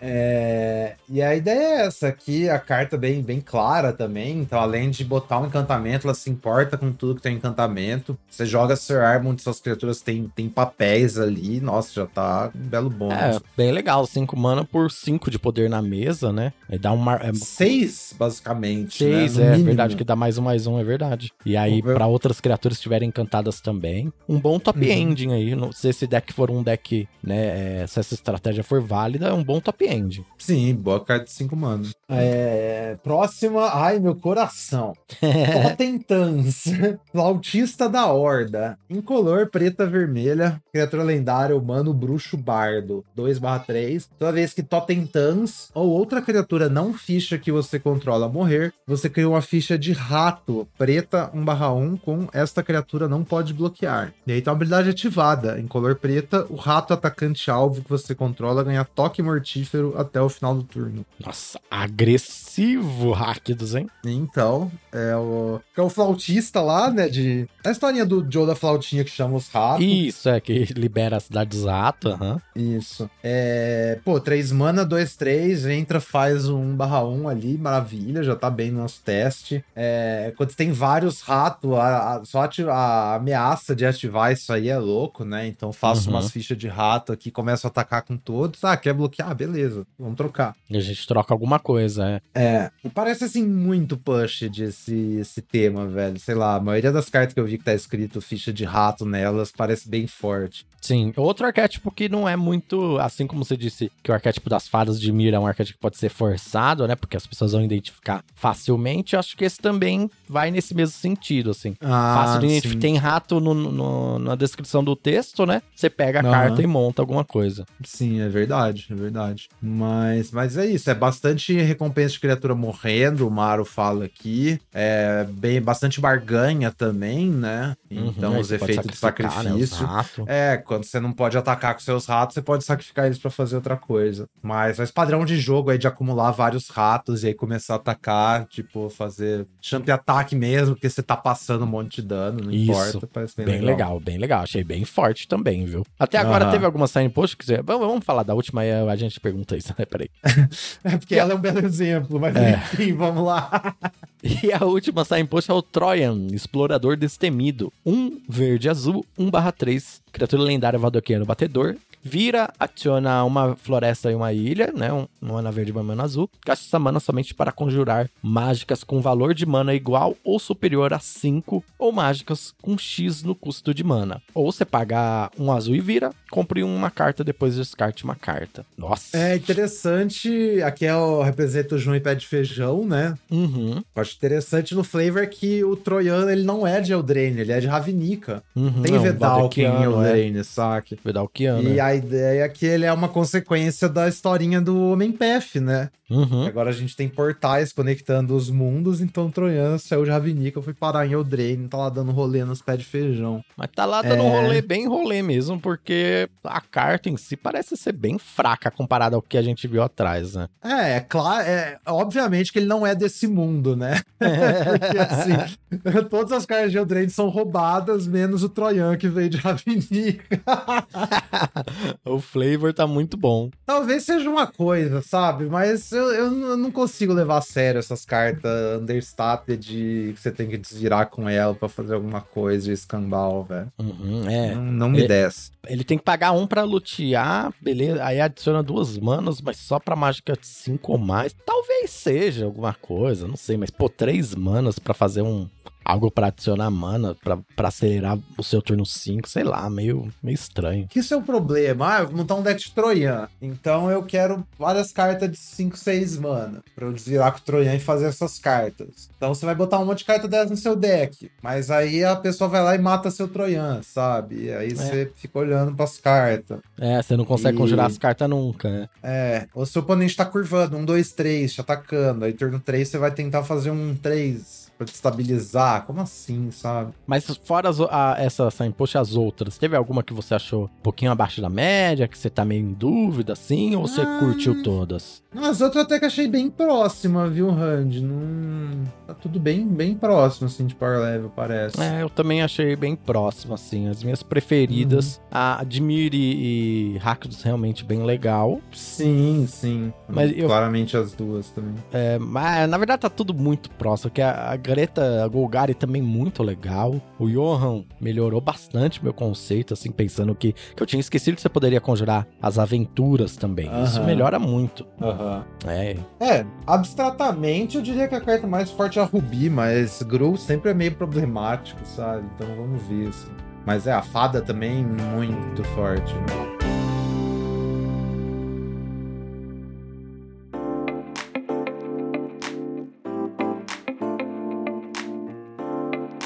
S2: É, e a ideia é essa aqui, a carta bem, bem clara também. Então, além de botar um encantamento, ela se importa com tudo que tem encantamento. Você joga Sir Armond, suas criaturas têm, têm papéis ali. Nossa, já tá um belo bônus.
S1: É, bem legal. 5 mana por 5 de poder na mesa, né? E dá um É...
S2: Seis, basicamente.
S1: Seis, né? é mínimo. verdade, que dá mais um, mais um, é verdade. E aí, para outras criaturas estiverem encantadas também. Um bom top uhum. ending aí. Se esse deck for um deck, né? É, se essa estratégia for válida, é um bom top top end.
S2: Sim, boa carta de 5 manos. É, próxima. Ai, meu coração. Totentans. *laughs* Flautista da Horda. Incolor, preta, vermelha. Criatura lendária, humano, bruxo, bardo. 2/3. Toda vez que Totentans ou outra criatura não ficha que você controla morrer, você cria uma ficha de rato preta 1/1 com esta criatura não pode bloquear. E aí tá uma habilidade ativada. Em color preta, o rato atacante alvo que você controla ganha toque mortífero mortífero até o final do turno.
S1: Nossa, agressivo Rakdos, hein?
S2: Então, é o, é o flautista lá, né? De. A historinha do Joe da flautinha que chama os ratos.
S1: Isso, é, que libera a cidade dos ratos, aham.
S2: Isso. É. Pô, 3 mana, 2, 3, entra, faz um 1/1 ali, maravilha, já tá bem no nosso teste. É, quando tem vários ratos, a, a, só ati- a ameaça de ativar isso aí é louco, né? Então faço
S1: Uhum.
S2: umas fichas de rato aqui, começo a atacar com todos. Ah, quer bloquear? Beleza, vamos trocar.
S1: E a gente troca alguma coisa, é.
S2: É, parece assim muito push esse, esse tema, velho. Sei lá, a maioria das cartas que eu vi que tá escrito ficha de rato nelas parece bem forte.
S1: Sim, outro arquétipo que não é muito, assim como você disse, que o arquétipo das fadas de Mira é um arquétipo que pode ser forçado, né? Porque as pessoas vão identificar facilmente. Eu acho que esse também vai nesse mesmo sentido, assim.
S2: Ah,
S1: Fácil de identificar. Tem rato no- no- na descrição do texto, né? Você pega a
S2: Aham.
S1: carta e monta alguma coisa.
S2: Sim, é verdade, é verdade. Mas, mas é isso, é bastante recompensa de criatura morrendo, o Maru fala aqui. É bem, bastante barganha também, né? Então,
S1: Uhum,
S2: os efeitos de
S1: né,
S2: sacrifício.
S1: ratos.
S2: É, quando você não pode atacar com seus ratos, você pode sacrificar eles pra fazer outra coisa. Mas esse padrão de jogo aí de acumular vários ratos e aí começar a atacar, tipo, fazer champ ataque mesmo, porque você tá passando um monte de dano, não
S1: Isso.
S2: importa. Parece bem,
S1: Bem legal. bem legal. Achei bem forte também, viu? Até agora
S2: Aham.
S1: teve alguma sign post que você... Vamos, vamos falar da última e a gente pergunta isso, né? *laughs* Peraí. *laughs*
S2: É porque ela é um belo exemplo, mas
S1: É.
S2: enfim, vamos lá. *laughs*
S1: E a última sign post é o Troyan, Explorador Destemido. Um verde azul, 1 barra 3. Criatura lendária Valdoquiano Batedor. Vira, adiciona uma floresta e uma ilha, né? Um, uma mana verde e uma mana azul. Gasta essa mana somente para conjurar mágicas com valor de mana igual ou superior a 5, ou mágicas com X no custo de mana. Ou você paga um azul e vira, compre uma carta, depois descarte uma carta. Nossa.
S2: É interessante, aqui é o representa o João e pé de feijão, né?
S1: Uhum,
S2: Eu acho interessante no flavor que o Troiano, ele não é de Eldraine, ele é de Ravnica.
S1: uhum.
S2: Tem
S1: Não,
S2: Vedalken em
S1: Valdoquiano, é.
S2: Eldraine, saque?
S1: Vedalquiano.
S2: E
S1: é.
S2: A ideia é que ele é uma consequência da historinha do Homem-Pef, né?
S1: Uhum.
S2: Agora a gente tem portais conectando os mundos, então o Troiano saiu de Ravnica, foi parar em Eldraine, tá lá dando rolê nos pés de feijão.
S1: Mas tá lá dando
S2: É.
S1: rolê bem rolê mesmo, porque a carta em si parece ser bem fraca comparada ao que a gente viu atrás, né?
S2: É, é claro, é, obviamente que ele não é desse mundo, né? *laughs* Porque assim, *laughs* todas as cartas de Eldraine são roubadas, menos o Troian que veio de Ravnica. *laughs* *laughs*
S1: o flavor tá muito bom.
S2: Talvez seja uma coisa, sabe? Mas eu, eu não consigo levar a sério essas cartas understated de que você tem que desvirar com ela pra fazer alguma coisa de escambau, velho.
S1: Uhum, é.
S2: Não, não me
S1: É.
S2: desce.
S1: Ele tem que pagar um pra lutear, beleza? Aí adiciona duas manas, mas só pra mágica de cinco ou mais. Talvez seja alguma coisa, não sei. Mas, pô, três manas pra fazer um... Algo pra adicionar mana, pra, pra acelerar o seu turno 5, sei lá, meio, meio estranho.
S2: Que isso é o problema. Ah, eu vou montar um deck de Troian. Então eu quero várias cartas de 5, 6 mana. Pra eu desvirar com o Troian e fazer essas cartas. Então você vai botar um monte de carta dessas no seu deck. Mas aí a pessoa vai lá e mata seu Troian, sabe? E aí você fica olhando pras cartas.
S1: É, você não consegue
S2: E-
S1: conjurar as cartas nunca, né?
S2: É, o seu oponente tá curvando, um, dois, três, te atacando. Aí turno 3 você vai tentar fazer um 3 pra destabilizar. Como assim, sabe?
S1: Mas fora as, a, essa signpost, as outras, teve alguma que você achou um pouquinho abaixo da média, que você tá meio em dúvida, assim, ou você
S2: Ah.
S1: curtiu todas?
S2: As outras até que achei bem próxima, viu, Randy? Não... Tá tudo bem, bem próximo, assim, de Power Level, parece.
S1: É, eu também achei bem próximo, assim. As minhas preferidas, a Admire e Rakdos realmente bem legal.
S2: Sim, sim.
S1: Mas eu-
S2: Claramente as duas também.
S1: É, mas na verdade tá tudo muito próximo, porque a, a Greta Golgari também muito legal. O Johan melhorou bastante meu conceito, assim, pensando que, que eu tinha esquecido que você poderia conjurar as aventuras também. Isso melhora muito.
S2: Aham.
S1: É,
S2: É, abstratamente eu diria que a carta mais forte é a Rubi, mas Gru sempre é meio problemático, sabe? Então vamos ver, assim. Mas é, a fada também muito forte, né?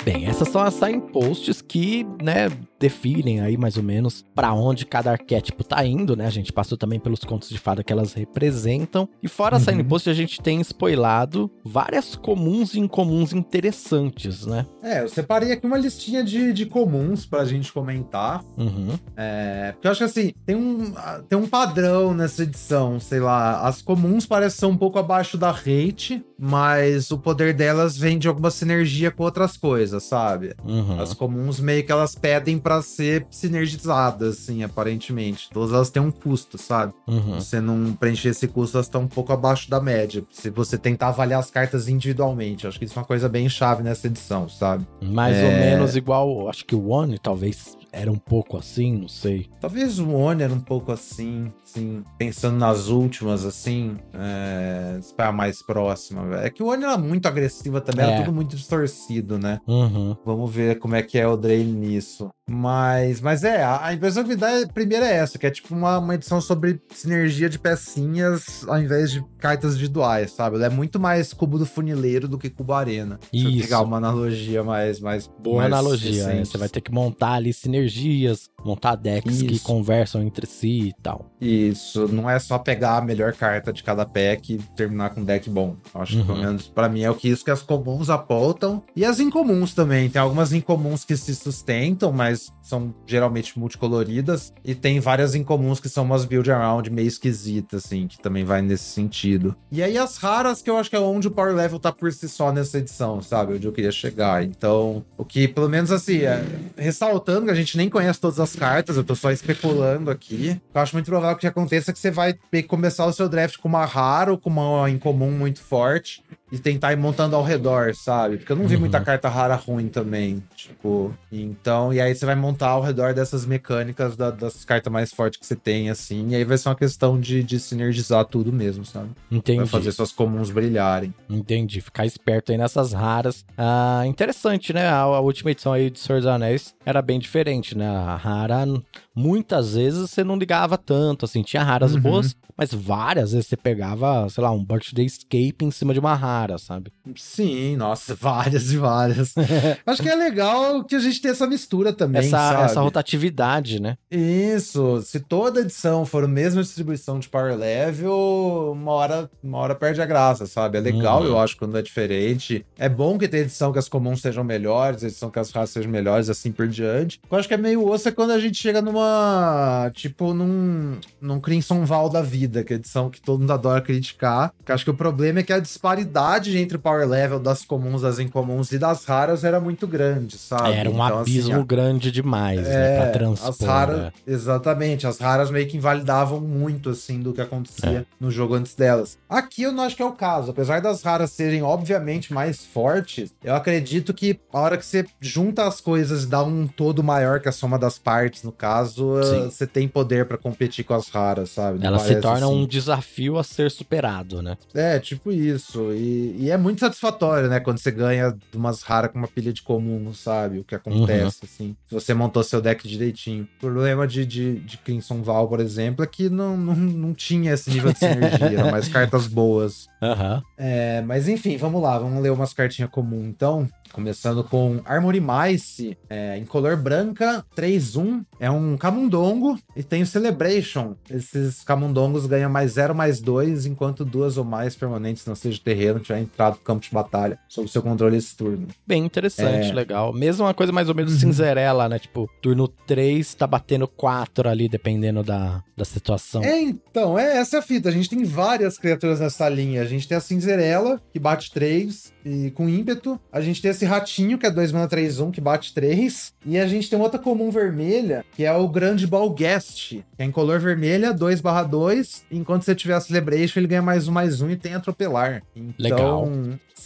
S1: Bem, essas são as signposts que, né, definem aí mais ou menos para onde cada arquétipo tá indo, né? A gente passou também pelos contos de fada que elas representam. E fora uhum. a Sign Post, a gente tem spoilado várias comuns e incomuns interessantes, né?
S2: É, eu separei aqui uma listinha de, de comuns pra gente comentar. Uhum. É, porque eu acho que assim, tem um, tem um padrão nessa edição, sei lá. As comuns parecem ser um pouco abaixo da hate, mas o poder delas vem de alguma sinergia com outras coisas, sabe? Uhum. As comuns meio que elas pedem para ser sinergizadas, assim, aparentemente. Todas elas têm um custo, sabe? Uhum. Você não preencher esse custo, elas estão um pouco abaixo da média. Se você tentar avaliar as cartas individualmente, acho que isso é uma coisa bem chave nessa edição, sabe?
S1: Mais é... ou menos igual, acho que o One talvez era um pouco assim, não sei.
S2: Talvez o One era um pouco assim, sim. Pensando nas últimas, assim, é, para mais próxima. É que o One era muito agressiva também, é. era tudo muito distorcido, né? Uhum. Vamos ver como é que é o Drain nisso. Mas, mas é, a impressão que me dá é, primeiro é essa, que é tipo uma, uma edição sobre sinergia de pecinhas ao invés de cartas individuais, sabe? Ela é muito mais cubo do funileiro do que cubo arena.
S1: Isso. Se eu pegar
S2: uma analogia mais... mais
S1: Boa mais analogia, é, Você vai ter que montar ali sinergias, montar decks Isso. que conversam entre si e tal.
S2: Isso, não é só pegar a melhor carta de cada pack e terminar com um deck bom. Acho uhum. que pelo uhum. menos pra mim é o que isso que as comuns apontam. E as incomuns também. Tem algumas incomuns que se sustentam, mas são geralmente multicoloridas. E tem várias incomuns que são umas build around meio esquisitas, assim, que também vai nesse sentido. E aí as raras, que eu acho que é onde o power level tá por si só nessa edição, sabe? Onde eu queria chegar. Então, o que, pelo menos assim, é, ressaltando que a gente nem conhece todas as cartas, eu tô só especulando aqui. Eu acho muito provável que aconteça que você vai ter que começar o seu draft com uma rara ou com uma incomum muito forte e tentar ir montando ao redor, sabe? Porque eu não vi uhum. muita carta rara ruim também. Tipo, então, e aí você vai montar ao redor dessas mecânicas da, das cartas mais fortes que você tem, assim, e aí vai ser uma questão de, de sinergizar tudo mesmo, sabe?
S1: Entendi.
S2: Vai fazer suas comuns brilharem.
S1: Entendi. Ficar esperto aí nessas raras. Ah, interessante, né? A, a última edição aí de Senhor dos Anéis era bem diferente, né? A rara, muitas vezes você não ligava tanto, assim, tinha raras uhum. boas, mas várias vezes você pegava, sei lá, um Birthday Escape em cima de uma rara, sabe?
S2: Sim, nossa, *laughs* várias e várias. *laughs* Acho que é legal que a gente tenha essa mistura também,
S1: essa, sabe? Essa rotatividade, né?
S2: Isso, se toda edição for a mesma distribuição de power level, uma hora, uma hora perde a graça, sabe? É legal, uhum. eu acho, quando é diferente. É bom que tenha edição que as comuns sejam melhores, edição que as raras sejam melhores, assim por diante. Eu acho que é meio osso é quando a gente chega numa. Tipo, num, num Crimson Val da vida, que é edição que todo mundo adora criticar. Que acho que o problema é que a disparidade entre o power level das comuns, das incomuns e das raras era muito grande, sabe?
S1: Era um então, assim, abismo assim, grande demais, é, né? Pra transpor.
S2: As raras, né? Exatamente, as raras meio que invalidavam muito, assim, do que acontecia é. no jogo antes delas. Aqui eu não acho que é o caso. Apesar das raras serem, obviamente, mais fortes, eu acredito que a hora que você junta as coisas e dá um todo maior que a soma das partes, no caso, Sim. você tem poder para competir com as raras, sabe?
S1: Ela se torna assim. um desafio a ser superado, né?
S2: É, tipo isso. E, e, é muito satisfatório, né? Quando você ganha umas raras com uma pilha de comum, sabe? O que acontece, uhum. assim. Se você montou seu deck direitinho. O problema de, de, de Crimson Val, por exemplo, é que não, não, não tinha esse nível de sinergia, eram mais *laughs* cartas boas.
S1: Uhum.
S2: É, mas enfim, vamos lá, vamos ler umas cartinhas comuns então. Começando com Armory Mice, é, em color branca, 3-1. É um camundongo e tem o Celebration. Esses camundongos ganham mais 0, mais 2, enquanto duas ou mais permanentes não seja terreno tiver entrado no campo de batalha, sob seu controle esse turno.
S1: Bem interessante, é... legal. Mesmo uma coisa mais ou menos uhum. cinzerela, né? Tipo, turno 3 tá batendo 4 ali, dependendo da, da situação.
S2: É, então, é essa é a fita. A gente tem várias criaturas nessa linha. A gente tem a cinzerela, que bate 3, e com ímpeto. A gente tem esse ratinho, que é 2 mana 3 1, que bate 3. E a gente tem outra comum vermelha, que é o Grande Balguest, que é em color vermelha, 2 barra 2. Enquanto você tiver a Celebration, ele ganha mais um, mais um e tem atropelar. Então,
S1: Legal.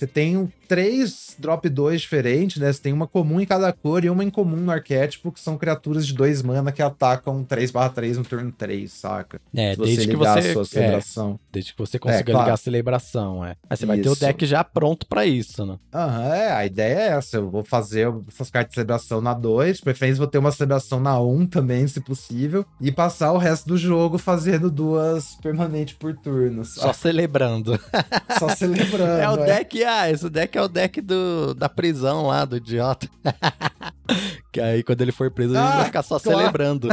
S2: Você tem três drop 2 diferentes, né? Você tem uma comum em cada cor e uma em comum no arquétipo, que são criaturas de 2 mana que atacam 3/3 no turno 3, saca?
S1: É, desde que você. A sua celebração. É, desde que você consiga é, claro. ligar a celebração, é. Aí você vai ter o deck já pronto para isso, né?
S2: Aham, é, a ideia é essa. Eu vou fazer essas cartas de celebração na 2, preferência vou ter uma celebração na 1 um também, se possível, e passar o resto do jogo fazendo duas permanentes por turno.
S1: Só celebrando.
S2: Só celebrando. *laughs*
S1: É o deck, ah, esse deck é o deck do, da prisão lá, do idiota. *laughs* Que aí, quando ele for preso, a gente
S2: Ah,
S1: vai ficar só
S2: claro.
S1: celebrando.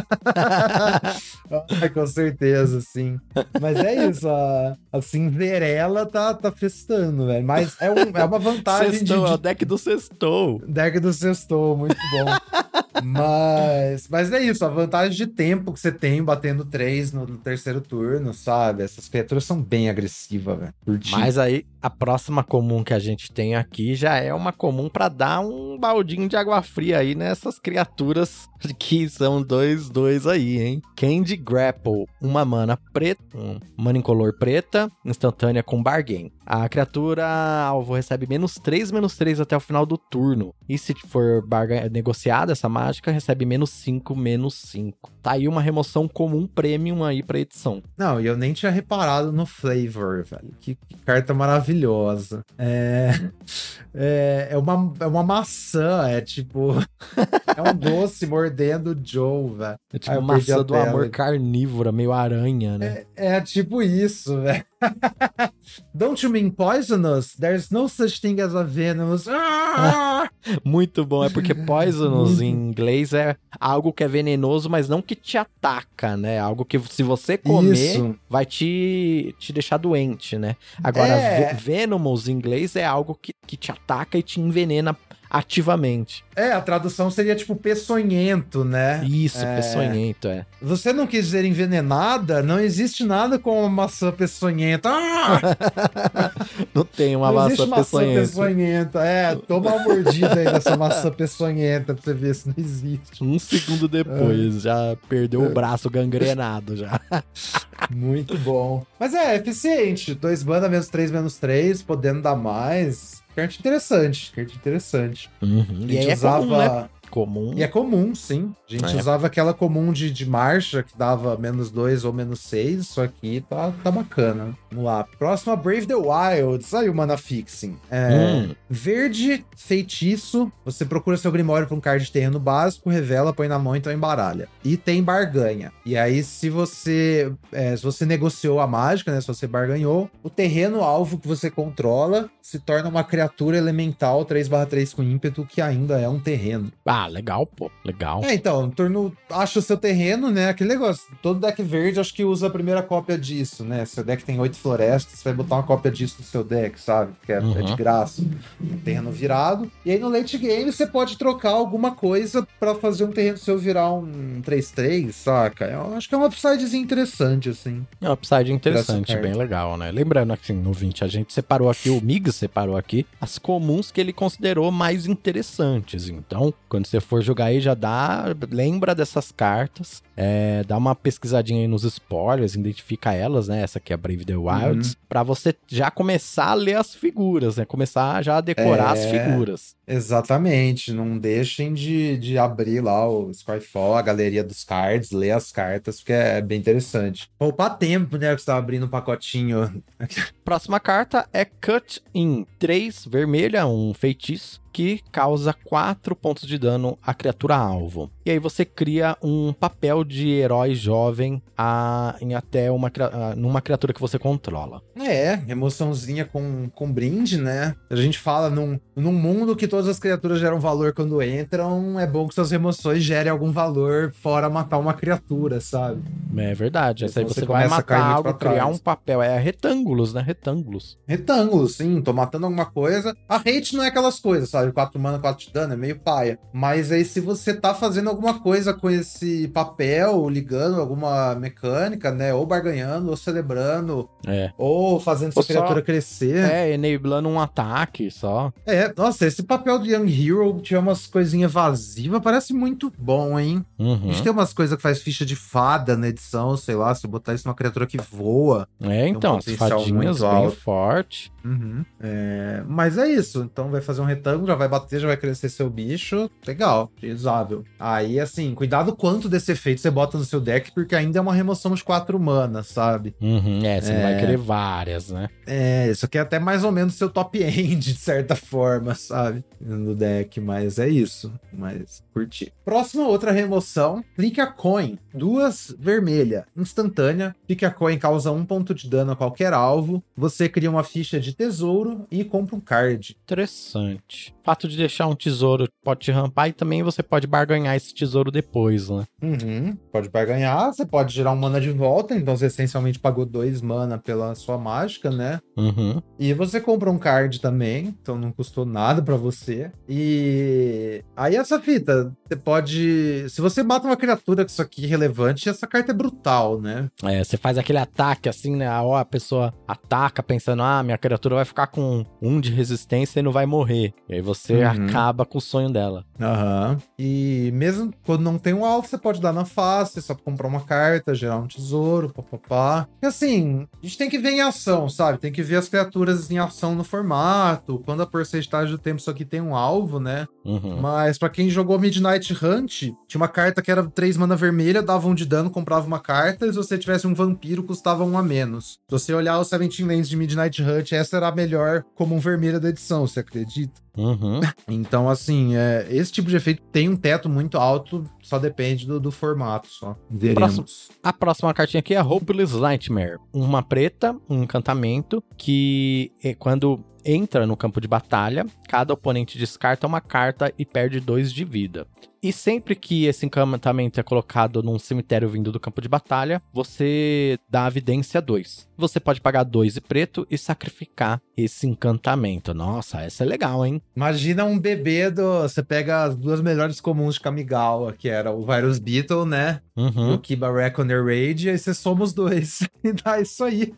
S2: Ai, *laughs* com certeza, sim. Mas é isso, a, a Cinderela tá, tá festando, velho. Mas é, um- é uma vantagem de,
S1: Sextou, é o
S2: de
S1: deck do sextou.
S2: deck do sextou, muito bom. *laughs* mas, mas é isso, a vantagem de tempo que você tem batendo três no, no terceiro turno, sabe? Essas criaturas são bem agressivas, velho.
S1: Mas aí, a próxima comum que a gente tem aqui já é uma comum pra dar um baldinho de água fria aí nessas criaturas que são dois, dois aí, hein? Candy Grapple, uma mana preta, um mana incolor preta, instantânea com bargain. A criatura alvo recebe menos 3, menos 3 até o final do turno. E se for barga- negociada essa mágica, recebe menos 5, menos 5. Tá aí uma remoção comum premium aí pra edição.
S2: Não, e eu nem tinha reparado no flavor, velho. Que, que carta maravilhosa. É, *laughs* é, é, uma, é uma maçã, é tipo. *laughs* é um doce mordendo o Joe, velho.
S1: É tipo
S2: perdi
S1: maçã do amor carnívora, meio aranha, né?
S2: É tipo isso, velho. *laughs* Don't you mean poisonous? There's no such thing as a venomous. Ah! *laughs*
S1: Muito bom, é porque poisonous em inglês é algo que é venenoso, mas não que te ataca, né? Algo que se você comer,
S2: Isso.
S1: vai te, te deixar doente, né? Agora,
S2: É.
S1: ve- venomous em inglês é algo que, que te ataca e te envenena ativamente.
S2: É, a tradução seria tipo peçonhento, né?
S1: Isso,
S2: É.
S1: peçonhento, é.
S2: Você não quis dizer envenenada? Não existe nada com uma maçã peçonhenta. Ah! *laughs*
S1: Não tem uma
S2: não
S1: maçã
S2: existe maçã
S1: peçonhenta.
S2: É, toma uma mordida aí dessa maçã peçonhenta pra você ver se não existe.
S1: Um segundo depois, já perdeu o braço gangrenado já. *laughs*
S2: Muito bom. Mas é, eficiente. Dois banda, menos três, menos três, podendo dar mais. Carta interessante, carta interessante.
S1: Uhum. E aí é
S2: usava.
S1: comum, né? Comum.
S2: E é comum, sim. A gente
S1: É.
S2: usava aquela comum de, de marcha que dava menos dois ou menos seis. Isso aqui tá, tá bacana. Vamos lá. Próxima, Brave the Wild. Saiu Mana Fixing. É,
S1: Hum.
S2: Verde, feitiço. Você procura seu Grimório pra um card de terreno básico, revela, põe na mão, então embaralha. E tem barganha. E aí, se você é, se você negociou a mágica, né? Se você barganhou, o terreno alvo que você controla se torna uma criatura elemental 3/3 com ímpeto, que ainda é um terreno.
S1: Ah, legal, pô. Legal.
S2: É, então, no turno acha o seu terreno, né? Aquele negócio. Todo deck verde acho que usa a primeira cópia disso, né? Seu deck tem oito florestas, você vai botar uma cópia disso no seu deck, sabe? Que é, é
S1: Uhum.
S2: de graça. Um terreno virado. E aí no late game você pode trocar alguma coisa pra fazer um terreno seu virar um 3-3, saca? Eu acho que é uma upsidezinha interessante, assim.
S1: É um upside interessante,
S2: Essa
S1: bem legal, né? Lembrando aqui no 20, a gente separou aqui, o Migs separou aqui, as comuns que ele considerou mais interessantes. Então, quando você for jogar aí, já dá, lembra dessas cartas, é, dá uma pesquisadinha aí nos spoilers, identifica elas, né? Essa aqui é a Brave the Wilds, pra você já começar a ler as figuras, né? Começar já a decorar as
S2: É.
S1: figuras.
S2: Exatamente. Não deixem de, de abrir lá o Skyfall, a galeria dos cards, ler as cartas, porque é bem interessante. Poupar tempo, né? Que você tá abrindo um pacotinho. *laughs*
S1: Próxima carta é Cut In 3, vermelha, um feitiço que causa 4 pontos de dano à criatura alvo. E aí você cria um papel de herói jovem a, em até uma, a- numa criatura que você controla.
S2: É, emoçãozinha com, com brinde, né? A gente fala num, num mundo que todas as criaturas geram valor quando entram, é bom que suas emoções gerem algum valor fora matar uma criatura, sabe?
S1: É verdade. Essa aí
S2: você
S1: você vai
S2: começa a cair
S1: matar algo, criar um papel. É retângulos, né? Retângulos.
S2: Retângulo, sim, tô matando alguma coisa. A hate não é aquelas coisas, sabe? 4 mana, 4 de dano, é meio paia. Mas aí, se você tá fazendo alguma coisa com esse papel, ligando alguma mecânica, né? Ou barganhando, ou celebrando,
S1: É.
S2: ou fazendo sua
S1: Ou só-
S2: criatura crescer.
S1: É, enablando um ataque só.
S2: É, nossa, esse papel do Young Hero tinha umas coisinhas evasivas, parece muito bom, hein? A
S1: Uhum.
S2: gente tem umas coisas que faz ficha de fada na edição, sei lá, se eu botar isso numa criatura que voa.
S1: É, então,
S2: potencial
S1: fadinhas bem
S2: alto.
S1: forte.
S2: É, mas é isso. Então vai fazer um retângulo, já vai bater, já vai crescer seu bicho. Legal, utilizável. Aí, assim, cuidado quanto desse efeito você bota no seu deck, porque ainda é uma remoção de quatro manas, sabe?
S1: Uhum, é, você não vai
S2: É.
S1: querer várias, né?
S2: É, isso aqui é até mais ou menos seu top *laughs* end, de certa forma, sabe? No deck, mas é isso. Mas curti. Próxima outra remoção: Clique a Coin. Duas vermelha, instantânea. Clique a Coin causa um ponto de dano a qualquer alvo. Você cria uma ficha de tesouro e compra um card.
S1: Interessante. Fato de deixar um tesouro pode te rampar e também você pode barganhar esse tesouro depois, né?
S2: Uhum. Pode barganhar, você pode gerar um mana de volta, então você essencialmente pagou dois mana pela sua mágica, né?
S1: Uhum.
S2: E você compra um card também, então não custou nada pra você. E aí essa fita, você pode, se você mata uma criatura com isso aqui relevante, essa carta é brutal, né?
S1: É, você faz aquele ataque assim, né? Ó, a pessoa ataca pensando, ah, minha criatura vai ficar com um de resistência e não vai morrer. E aí você
S2: Uhum.
S1: acaba com o sonho dela.
S2: Aham. E mesmo quando não tem um alvo, você pode dar na face, só pra comprar uma carta, gerar um tesouro, papapá. E assim, a gente tem que ver em ação, sabe? Tem que ver as criaturas em ação no formato, quando a porcentagem do tempo isso aqui tem um alvo, né?
S1: Uhum.
S2: Mas pra quem jogou Midnight Hunt, tinha uma carta que era 3 mana vermelha, dava um de dano, comprava uma carta, e se você tivesse um vampiro, custava um a menos. Se você olhar os 17 Lands de Midnight Hunt, essa era a melhor comum vermelha da edição, você acredita?
S1: Uhum.
S2: Então, assim, é, esse tipo de efeito tem um teto muito alto, só depende do, do formato, só. Veremos.
S1: A próxima cartinha aqui é Hopeless Nightmare. Uma preta, um encantamento, que eh, quando entra no campo de batalha, cada oponente descarta uma carta e perde dois de vida. E sempre que esse encantamento é colocado num cemitério vindo do campo de batalha, você dá a vidência 2. Você pode pagar 2 e preto e sacrificar esse encantamento. Nossa, essa é legal, hein?
S2: Imagina um bebê do. Você pega as duas melhores comuns de Kamigawa, que era o Virus Beetle, né?
S1: Uhum.
S2: O Kiba Reckoner Rage, aí você soma os dois. *laughs* e dá isso aí.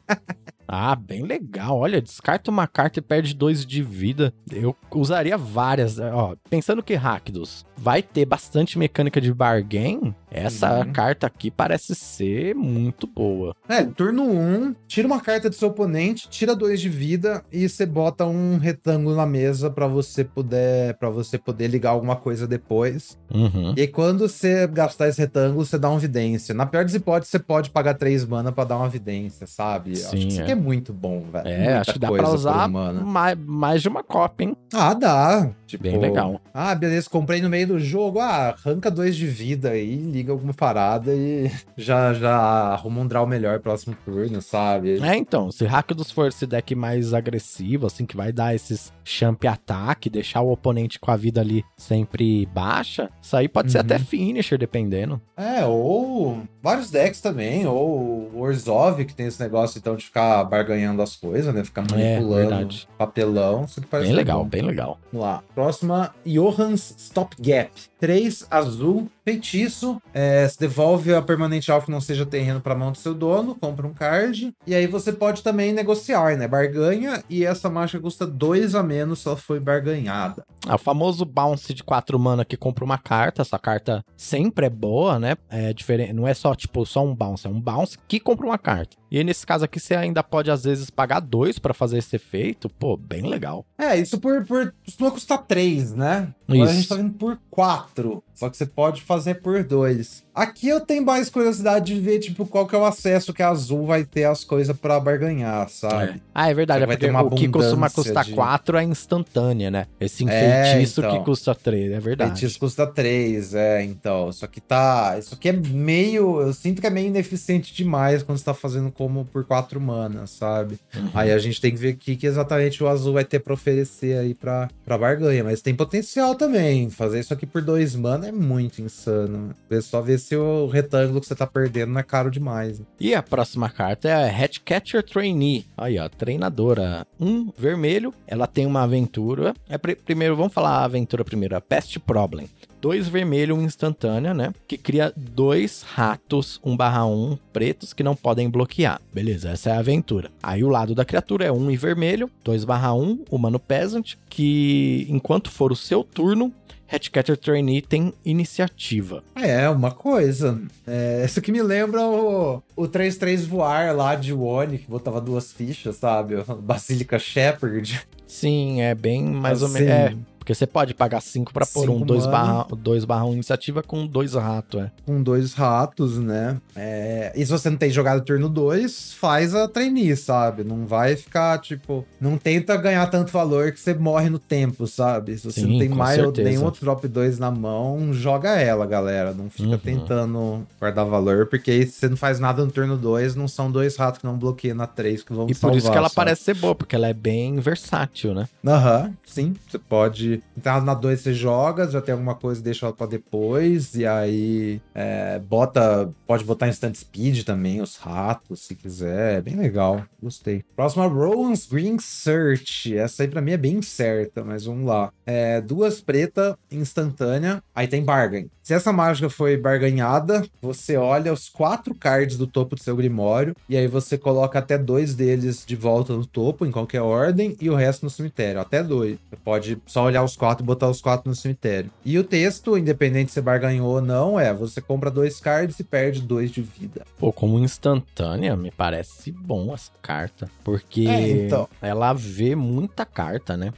S1: Ah, bem legal. Olha, descarta uma carta e perde dois de vida. Eu usaria várias. Ó, pensando que Rakdos vai ter bastante mecânica de bargain, essa
S2: Uhum.
S1: carta aqui parece ser muito boa.
S2: É, turno 1, um, tira uma carta do seu oponente, tira dois de vida e você bota um retângulo na mesa pra você poder para você poder ligar alguma coisa depois.
S1: Uhum.
S2: E aí, quando você gastar esse retângulo, você dá uma vidência. Na pior das hipóteses, você pode pagar três mana pra dar uma vidência, sabe?
S1: Sim,
S2: acho que isso
S1: é.
S2: aqui é muito bom, velho.
S1: É,
S2: Muita
S1: acho que dá
S2: coisa
S1: pra usar
S2: mana.
S1: mais, mais de uma cópia, hein?
S2: Ah, dá. Tipo,
S1: Bem legal.
S2: Ah, beleza, comprei no meio do jogo. Ah, arranca dois de vida aí, liga alguma parada e já, já arruma um draw melhor próximo turno, sabe?
S1: É, então, se Rakdos for esse deck mais agressivo, assim, que vai dar esses champ ataque, deixar o oponente com a vida ali sempre baixa, isso aí pode ser
S2: Uhum.
S1: até finisher, dependendo.
S2: É, ou vários decks também, ou o Orzhov, que tem esse negócio então de ficar barganhando as coisas, né? Ficar manipulando
S1: É,
S2: papelão. Isso que parece
S1: Bem
S2: ser
S1: legal,
S2: bom.
S1: bem legal.
S2: Vamos lá. Próxima, Johans Stopgap. 3 azul, feitiço. É, devolve a permanente alvo que não seja terreno para mão do seu dono, compra um card. E aí você pode também negociar, né? Barganha. E essa mágica custa 2 a menos se ela foi barganhada.
S1: É o famoso bounce de 4 mana que compra uma carta. Essa carta sempre é boa, né? É diferente. Não é só, tipo, só um bounce. É um bounce que compra uma carta. E aí, nesse caso aqui, você ainda pode, às vezes, pagar dois pra fazer esse efeito. Pô, bem legal.
S2: É, isso por, por costuma custar 3, né? Agora a gente tá vindo por 4. Só que você pode fazer por 2. Aqui eu tenho mais curiosidade de ver, tipo, qual que é o acesso que a Azul vai ter as coisas pra barganhar, sabe?
S1: Ah, é verdade.
S2: Você
S1: É
S2: vai ter uma
S1: o que costuma custar
S2: de-
S1: 4 é instantânea, né? Esse
S2: É,
S1: enfeitiço
S2: então.
S1: que custa 3. É verdade.
S2: Feitiço custa 3, é, então. Só que tá. Isso aqui é meio. Eu sinto que é meio ineficiente demais quando você tá fazendo como por 4 manas, sabe?
S1: Uhum.
S2: Aí a gente tem que ver o que, que exatamente o azul vai ter pra oferecer aí pra, pra barganha. Mas tem potencial também. Fazer isso aqui por 2 mana é muito insano. É só ver se o retângulo que você tá perdendo não é caro demais.
S1: E a próxima carta é a Hatchcatcher Trainee. Aí, ó, treinadora. Um vermelho. Ela tem uma aventura. É pri- primeiro, vamos falar a aventura primeiro. A Pest Problem. Dois vermelho, um instantânea, né? Que cria dois ratos 1/1 pretos que não podem bloquear. Beleza, essa é a aventura. Aí o lado da criatura é um e vermelho, 2/1, humano peasant, que enquanto for o seu turno, Hatchcatcher Trainee tem iniciativa.
S2: É, uma coisa. É, isso que me lembra o, o 3-3 voar lá de Wone, que botava duas fichas, sabe? *laughs* O Basilica Shepherd.
S1: Sim, é bem mais ou
S2: Assim.
S1: menos. É, porque você pode pagar 5 pra pôr um
S2: Cinco
S1: 2
S2: mana.
S1: barra, dois barra 1 iniciativa com dois ratos, é.
S2: Com dois ratos, né? É, E se você não tem jogado turno 2, faz a trainee, sabe? Não vai ficar, tipo. Não tenta ganhar tanto valor que você morre no tempo, sabe? Se você
S1: Sim,
S2: não tem mais
S1: certeza.
S2: nenhum outro drop 2 na mão, joga ela, galera. Não fica
S1: Uhum.
S2: tentando guardar valor, porque aí se você não faz nada no turno 2, não são dois ratos que não bloqueiam na 3 que vão
S1: E
S2: te
S1: por isso
S2: salvar,
S1: que ela
S2: sabe?
S1: parece ser boa, porque ela é bem versátil, né?
S2: Aham, sim. Você pode. Então, na 2 você joga, já tem alguma coisa, deixa ela pra depois. E aí. é, bota. Pode botar instant speed também, os ratos, se quiser. É bem legal. Gostei. Próxima, Rowan's Green Search. Essa aí pra mim é bem certa, mas vamos lá. É, duas preta instantânea. Aí tem bargain. Se essa mágica foi barganhada, você olha os quatro cards do topo do seu grimório. E aí você coloca até dois deles de volta no topo, em qualquer ordem, e o resto no cemitério. Até dois. Você pode só olhar quatro e botar os quatro no cemitério. E o texto, independente se barganhou ou não, é: você compra dois cards e perde dois de vida.
S1: Pô, como instantânea, me parece bom essa carta. Porque
S2: É, então.
S1: ela vê muita carta, né?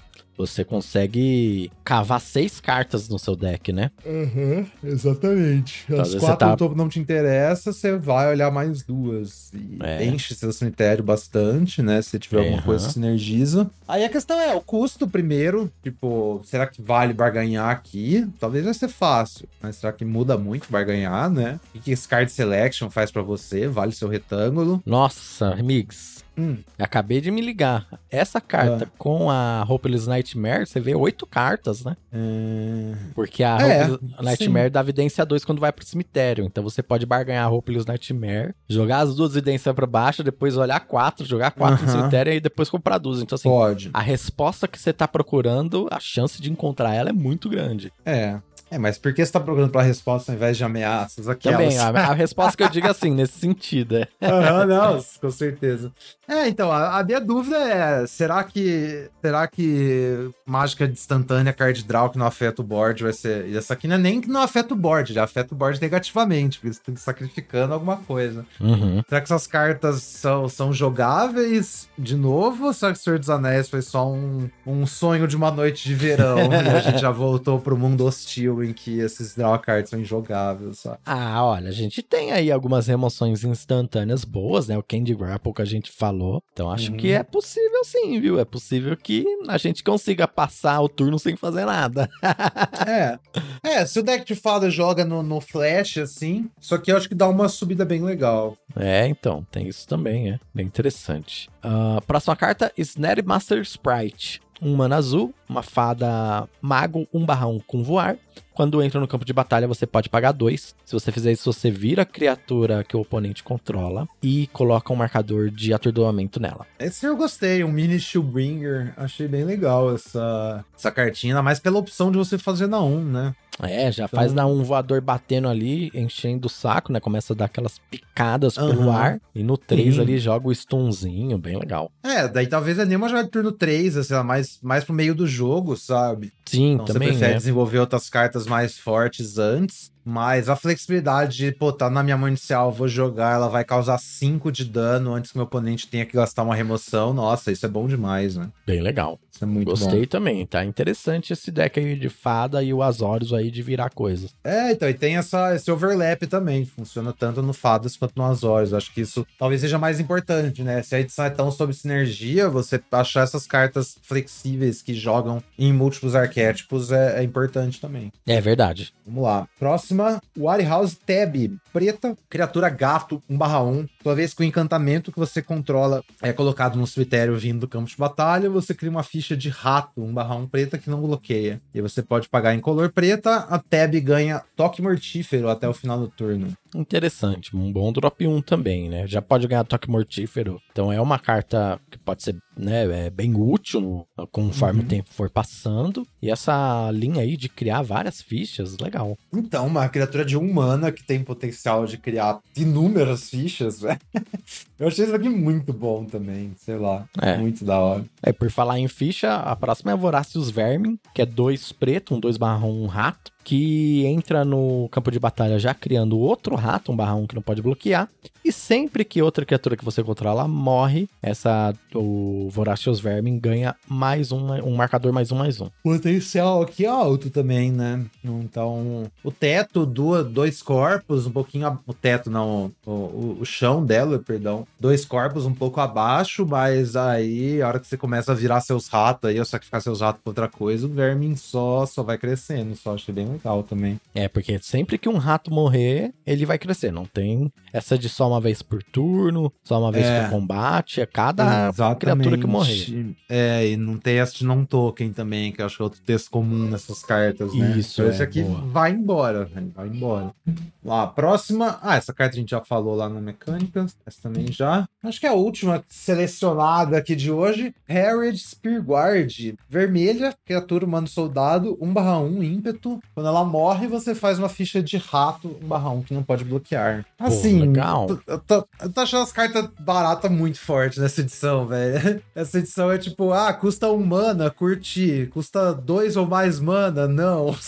S1: Você consegue cavar seis cartas no seu deck, né?
S2: Uhum, exatamente.
S1: Às
S2: As quatro
S1: tá-
S2: no topo não te interessa, você vai olhar mais duas. E
S1: É.
S2: enche seu cemitério bastante, né? Se tiver alguma
S1: Aham.
S2: coisa que sinergiza. Aí a questão é, o custo primeiro, tipo, será que vale barganhar aqui? Talvez vai ser fácil, mas será que muda muito barganhar, né? O que esse card selection faz pra você? Vale seu retângulo?
S1: Nossa, amigos.
S2: Hum.
S1: Acabei de me ligar. Essa carta
S2: Ah.
S1: com a Hopeless Nightmare, você vê oito cartas, né?
S2: É...
S1: Porque a
S2: É,
S1: Hopeless Nightmare dá evidência 2 quando vai pro cemitério. Então você pode barganhar a Hopeless Nightmare, jogar as duas evidências pra baixo, depois olhar quatro, jogar quatro no
S2: Aham.
S1: cemitério e depois comprar duas. Então, assim,
S2: Pode.
S1: a resposta que você tá procurando, a chance de encontrar ela é muito grande.
S2: É. É, mas por que você tá procurando pra resposta ao invés de ameaças? Aquelas...
S1: Também, a, a resposta que eu digo é assim, nesse sentido, é. *laughs*
S2: Aham, não, com certeza. É, então, a, a minha dúvida é, será que será que mágica instantânea card draw que não afeta o board vai ser... E essa aqui não é nem que não afeta o board, já afeta o board negativamente, porque você tem que sacrificando alguma coisa.
S1: Uhum.
S2: Será que essas cartas são, são jogáveis de novo? Ou será que o Senhor dos Anéis foi só um, um sonho de uma noite de verão *laughs* e a gente já voltou pro mundo hostil em que esses draw cards são injogáveis, sabe?
S1: Ah, olha, a gente tem aí algumas remoções instantâneas boas, né? O Candy Grapple que a gente falou. Então acho
S2: Uhum.
S1: que é possível sim, viu? É possível que a gente consiga passar o turno sem fazer nada. *laughs*
S2: É. É, se o deck de fada joga no, no flash, assim, só que eu acho que dá uma subida bem legal.
S1: É, então, tem isso também, é. Bem interessante. Ah, próxima carta, Snare Master Sprite. Um mana azul, uma fada mago 1/1 com voar. Quando entra no campo de batalha, você pode pagar dois. Se você fizer isso, você vira a criatura que o oponente controla e coloca um marcador de atordoamento nela.
S2: Esse eu gostei, um mini Shieldbringer. Achei bem legal essa, essa cartinha, ainda mais pela opção de você fazer na 1, né?
S1: É, já
S2: Então-
S1: faz dar um voador batendo ali, enchendo o saco, né? Começa a dar aquelas picadas pelo
S2: Aham.
S1: ar. E no 3
S2: Sim.
S1: ali joga o stunzinho, bem legal.
S2: É, daí talvez é nem uma jogada de turno 3, assim, mais, mais pro meio do jogo, sabe?
S1: Sim,
S2: Então
S1: também,
S2: você prefere
S1: né?
S2: desenvolver outras cartas mais fortes antes. Mas a flexibilidade de, pô, tá na minha mão inicial, vou jogar, ela vai causar 5 de dano antes que meu oponente tenha que gastar uma remoção. Nossa, isso é bom demais, né?
S1: Bem legal.
S2: Isso é muito
S1: Gostei
S2: bom.
S1: também, tá interessante esse deck aí de fada e o Azorius aí de virar coisas.
S2: É, então, e tem essa, esse overlap também. Funciona tanto no Fadas quanto no Azores. Acho que isso talvez seja mais importante, né? Se a edição é tão sobre sinergia, você achar essas cartas flexíveis que jogam em múltiplos arquétipos é, é importante também.
S1: É verdade.
S2: Vamos lá. Próxima, Warehouse Tab. Preta, criatura gato, 1/1. Toda vez que o encantamento que você controla é colocado no cemitério vindo do campo de batalha, você cria uma ficha de rato, 1/1 preta que não bloqueia. E você pode pagar em color preta, a Tab ganha toque mortífero até o final do turno.
S1: Interessante. Um bom drop 1 também, né? Já pode ganhar toque mortífero. Então é uma carta que pode ser né, é bem útil no- conforme
S2: Uhum.
S1: o tempo for passando. E essa linha aí de criar várias fichas, legal.
S2: Então, uma criatura de um mana que tem potencial de criar inúmeras fichas, *laughs* velho. Eu achei isso aqui muito bom também, sei lá.
S1: É.
S2: Muito da hora.
S1: É, por falar em ficha, a próxima é Voracious Vermin, que é dois preto, um 2 barra um rato. Que entra no campo de batalha já criando outro rato, um barra 1 que não pode bloquear. E sempre que outra criatura que você controla morre, essa o Voracious Vermin ganha mais um, um marcador mais um mais um.
S2: Potencial aqui alto também, né? Então, o teto, do, dois corpos, um pouquinho. O teto, não, o, o, o chão dela, perdão. Dois corpos um pouco abaixo, mas aí, a hora que você começa a virar seus ratos aí, ou sacrificar seus ratos pra outra coisa, o Vermin só, só vai crescendo. Só achei bem legal também.
S1: É, porque sempre que um rato morrer, ele vai crescer. Não tem essa de só uma vez por turno, só uma vez
S2: É.
S1: por combate. É cada criatura que morrer.
S2: É, e não tem essa de não token também, que eu acho que é outro texto comum nessas cartas, né?
S1: Isso,
S2: Então
S1: é,
S2: esse aqui
S1: boa.
S2: vai embora, velho, vai embora. Lá, a próxima. Ah, essa carta a gente já falou lá na mecânica. Essa também já. Acho que é a última selecionada aqui de hoje. Harried Spearguard. Vermelha, criatura humano soldado, 1/1 ímpeto. Quando ela morre, você faz uma ficha de rato 1/1 que não pode bloquear. Assim,
S1: legal.
S2: eu tô, eu tô achando as cartas baratas muito fortes nessa edição, velho. *laughs* Essa edição é tipo, ah, custa um mana, curti. Custa dois ou mais mana, não. *laughs*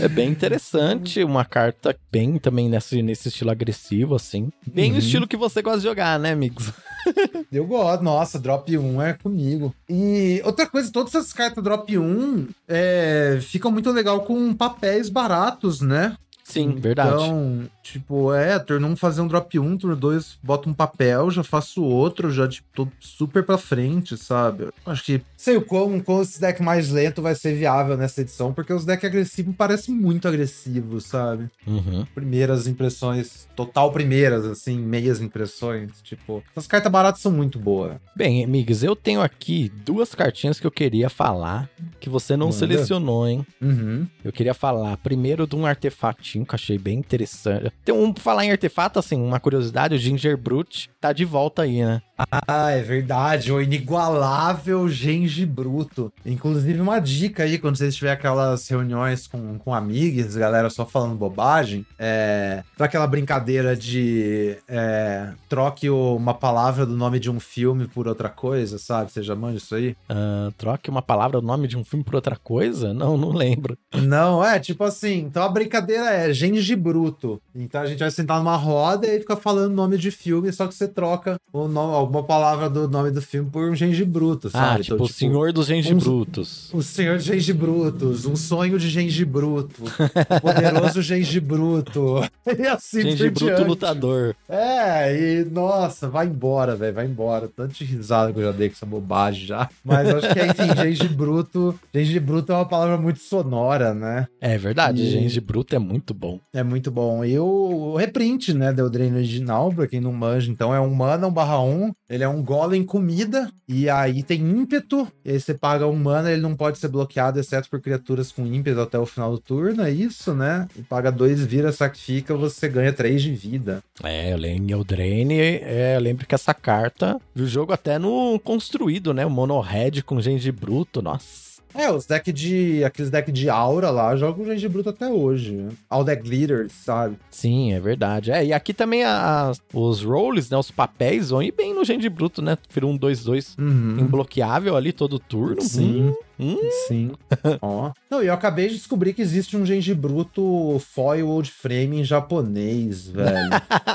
S1: é bem interessante, uma carta bem também nesse, nesse estilo agressivo, assim. Bem
S2: Uhum.
S1: o estilo que você gosta de jogar, né, amigos? *laughs*
S2: Eu gosto, nossa, drop 1 é comigo. E outra coisa, todas essas cartas drop 1 é, ficam muito legal com papéis baratos, né?
S1: Sim, verdade.
S2: Então, tipo, é, turno 1 fazer um drop 1, turno 2 bota um papel, já faço outro, já, tipo, tô super pra frente, sabe? Acho que, sei o quão, quão esse deck mais lento vai ser viável nessa edição, porque os decks agressivos parecem muito agressivos, sabe?
S1: Uhum.
S2: Primeiras impressões, total primeiras, assim, meias impressões, tipo, as cartas baratas são muito boas.
S1: Bem, amigos, eu tenho aqui duas cartinhas que eu queria falar, que você não
S2: Manda.
S1: selecionou, hein?
S2: Uhum.
S1: Eu queria falar primeiro de um artefatinho que eu achei bem interessante. Tem um, falar em artefato, assim, uma curiosidade, o Ginger Brute tá de volta aí, né?
S2: Ah, é verdade, o inigualável Genji Bruto. Inclusive, uma dica aí, quando vocês tiverem aquelas reuniões com, com amigos, galera só falando bobagem, é. Pra aquela brincadeira de. É, troque uma palavra do nome de um filme por outra coisa, sabe? Você já manja isso aí?
S1: Ah, troque uma palavra, o nome de um filme por outra coisa? Não, não lembro.
S2: Não, é tipo assim. Então a brincadeira é Genji Bruto. Então a gente vai sentar numa roda e fica falando nome de filme, só que você troca o nome, alguma palavra do nome do filme por um Genji Bruto,
S1: Ah,
S2: sabe?
S1: tipo,
S2: Então,
S1: o Senhor dos Genji
S2: uns-
S1: Brutos.
S2: O Senhor de Genji Brutus, um sonho de Genji Bruto, *laughs* poderoso Genji Bruto, *laughs* e assim
S1: Genji
S2: por
S1: Bruto
S2: diante.
S1: lutador.
S2: É, e nossa, vai embora, velho, vai embora. Tanto de risada que eu já dei com essa bobagem já. Mas acho que, enfim, *laughs* Genji Bruto, Genji Bruto é uma palavra muito sonora, né?
S1: É verdade,
S2: E-
S1: Genji Bruto é muito bom.
S2: É muito bom. E o, o reprint, né, do Drain original, pra quem não manja, então é um mana, um barra um. Ele é um golem comida, e aí tem ímpeto, e aí você paga um mana, ele não pode ser bloqueado, exceto por criaturas com ímpeto até o final do turno, é isso, né? E paga dois, vira, sacrifica, você ganha três de vida.
S1: É, eu lembro, o Drain, é, eu lembro que essa carta, vi o jogo até no construído, né? O Mono Red com Genji Bruto, nossa.
S2: É, os decks de. aqueles decks de aura lá, jogam o Genji Bruto até hoje. né? All Deck Glitters, sabe?
S1: Sim, é verdade. É, e aqui também a- os rolls, né? Os papéis vão ir bem no Genji Bruto, né? Vira um 2-2
S2: Uhum.
S1: imbloqueável ali todo turno.
S2: Sim.
S1: Hum, hum.
S2: Sim. Ó. Não, e eu acabei de descobrir que existe um Genji Bruto foil old frame em japonês, velho.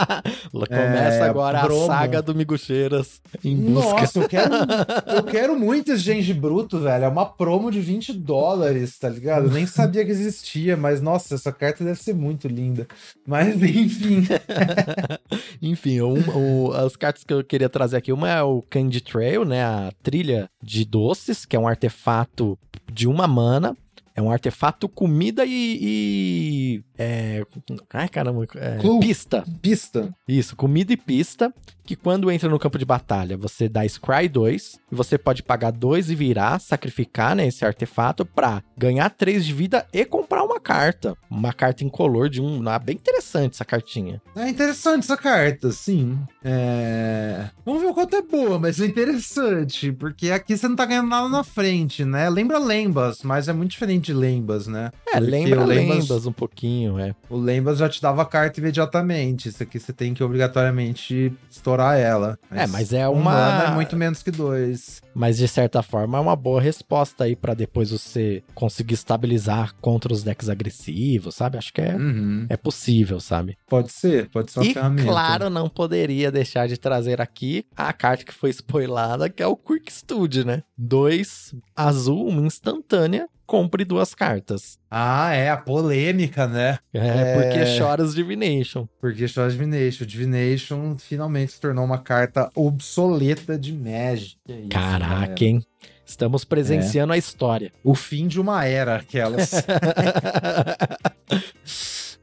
S2: *laughs*
S1: Começa
S2: É,
S1: agora
S2: promo.
S1: a saga do Migucheiras em busca.
S2: Nossa, eu quero, *laughs* eu quero muito esse Genji Bruto, velho. É uma promo de 20 dólares, tá ligado? Eu nem sabia que existia, mas nossa, essa carta deve ser muito linda. Mas *laughs* enfim.
S1: Enfim, um- o- as cartas que eu queria trazer aqui, uma é o Candy Trail, né? A trilha de doces, que é um artefato de uma mana. É um artefato comida e. e- é, ai, caramba. é, pista.
S2: Pista.
S1: Isso, comida e pista. Que quando entra no campo de batalha, você dá Scry 2. E você pode pagar 2 e virar, sacrificar né, esse artefato pra ganhar 3 de vida e comprar uma carta. Uma carta incolor de um. ah, Bem interessante essa cartinha.
S2: É interessante essa carta, sim. É... Vamos ver o quanto é boa, mas é interessante, porque aqui você não tá ganhando nada na frente, né? Lembra Lembas, mas é muito diferente de Lembas, né?
S1: É, lembra
S2: Lembas-
S1: lendas um pouquinho, é.
S2: O Lembas já te dava a carta imediatamente. Isso aqui você tem que obrigatoriamente estourar ela.
S1: É, mas é
S2: um
S1: uma-
S2: mana é muito menos que dois.
S1: Mas de certa forma é uma boa resposta aí pra depois você conseguir estabilizar contra os decks agressivos, sabe? Acho que é,
S2: Uhum.
S1: é possível, sabe?
S2: Pode ser, pode ser uma
S1: E
S2: ferramenta.
S1: claro, não poderia deixar de trazer aqui a carta que foi spoilada, que é o Quick Study, né? Dois azul, uma instantânea, compre duas cartas.
S2: Ah, é, a polêmica, né?
S1: É,
S2: É.
S1: porque choras Divination.
S2: Porque só Divination. Divination finalmente se tornou uma carta obsoleta de Magic. Que isso,
S1: Caraca,
S2: galera.
S1: hein? Estamos presenciando a história.
S2: O fim de uma era, aquelas. *laughs*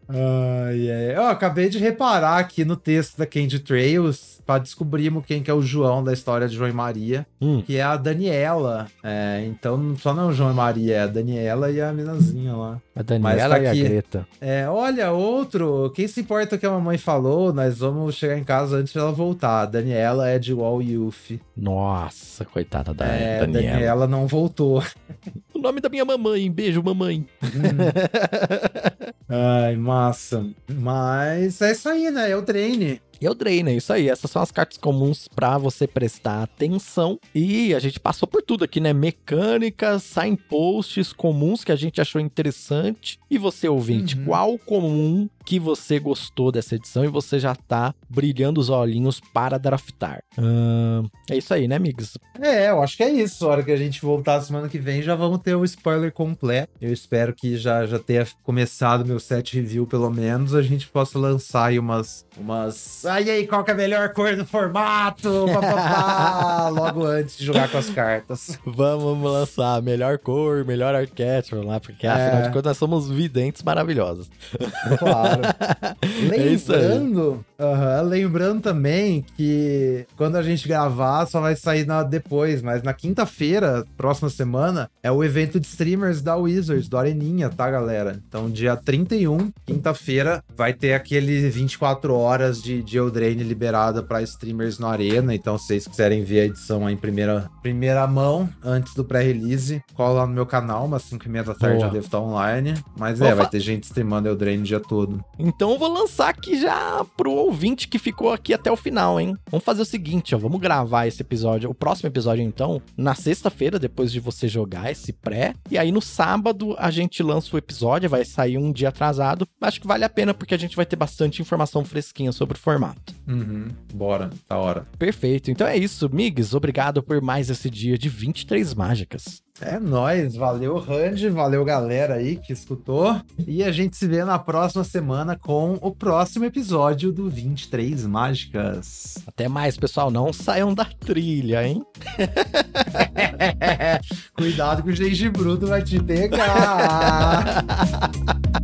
S2: Ai, ai. Eu acabei de reparar aqui no texto da Candy Trails para descobrirmos quem que é o João da história de João e Maria,
S1: Hum.
S2: que é a Daniela. É, então só não é o João e Maria, é a Daniela e a minazinha lá.
S1: a Daniela
S2: tá
S1: e a
S2: aqui.
S1: Greta.
S2: É, olha, outro. Quem se importa que a mamãe falou, nós vamos chegar em casa antes dela voltar. A Daniela é de Wall Youth.
S1: Nossa, coitada da
S2: é,
S1: Daniela.
S2: Daniela não voltou. *laughs*
S1: O nome da minha mamãe. Beijo, mamãe. *laughs*
S2: Ai, massa. Mas é isso aí, né? É o treine.
S1: E o Drain, é isso aí. Essas são as cartas comuns pra você prestar atenção. E a gente passou por tudo aqui, né? Mecânicas, signposts comuns que a gente achou interessante. E você, ouvinte,
S2: Uhum.
S1: qual comum que você gostou dessa edição e você já tá brilhando os olhinhos para draftar? Ahn, é isso aí, né, amigos?
S2: É, eu acho que é isso. A hora que a gente voltar semana que vem, já vamos ter o spoiler completo. Eu espero que já, já tenha começado meu set review, pelo menos. A gente possa lançar aí umas. umas... Ai, aí, qual que é a melhor cor do formato? *laughs* Papapá, logo antes de jogar com as cartas.
S1: Vamos lançar melhor cor, melhor arquétipo lá, porque
S2: É.
S1: afinal de contas nós somos videntes maravilhosos.
S2: Claro. *laughs*
S1: É isso aí.
S2: lembrando, aham, lembrando também que quando a gente gravar só vai sair na, depois, mas na quinta-feira, próxima semana, é o evento de streamers da Wizards, do Areninha, tá, galera? Então, dia 31, quinta-feira, vai ter aquele 24 horas de, de Eldraine liberada para streamers no Arena. Então, se vocês quiserem ver a edição aí em primeira, primeira mão, antes do pré-release, cola lá no meu canal, umas 5 e meia da tarde
S1: Boa.
S2: já devo estar online. Mas é, vai ter gente streamando Eldraine o dia todo.
S1: Então eu vou lançar aqui já pro ouvinte que ficou aqui até o final, hein? Vamos fazer o seguinte, ó, vamos gravar esse episódio, o próximo episódio então, na sexta-feira, depois de você jogar esse pré, e aí no sábado a gente lança o episódio, vai sair um dia atrasado, mas acho que vale a pena porque a gente vai ter bastante informação fresquinha sobre o formato.
S2: Uhum, bora, da hora.
S1: Perfeito, então é isso, Migs, obrigado por mais esse dia de 23 mágicas.
S2: É nóis, valeu Randy, valeu galera aí que escutou. E a gente se vê na próxima semana com o próximo episódio do 23 Mágicas.
S1: Até mais, pessoal, não saiam da trilha, hein? *laughs*
S2: Cuidado que o gengibrudo vai te pegar. *laughs*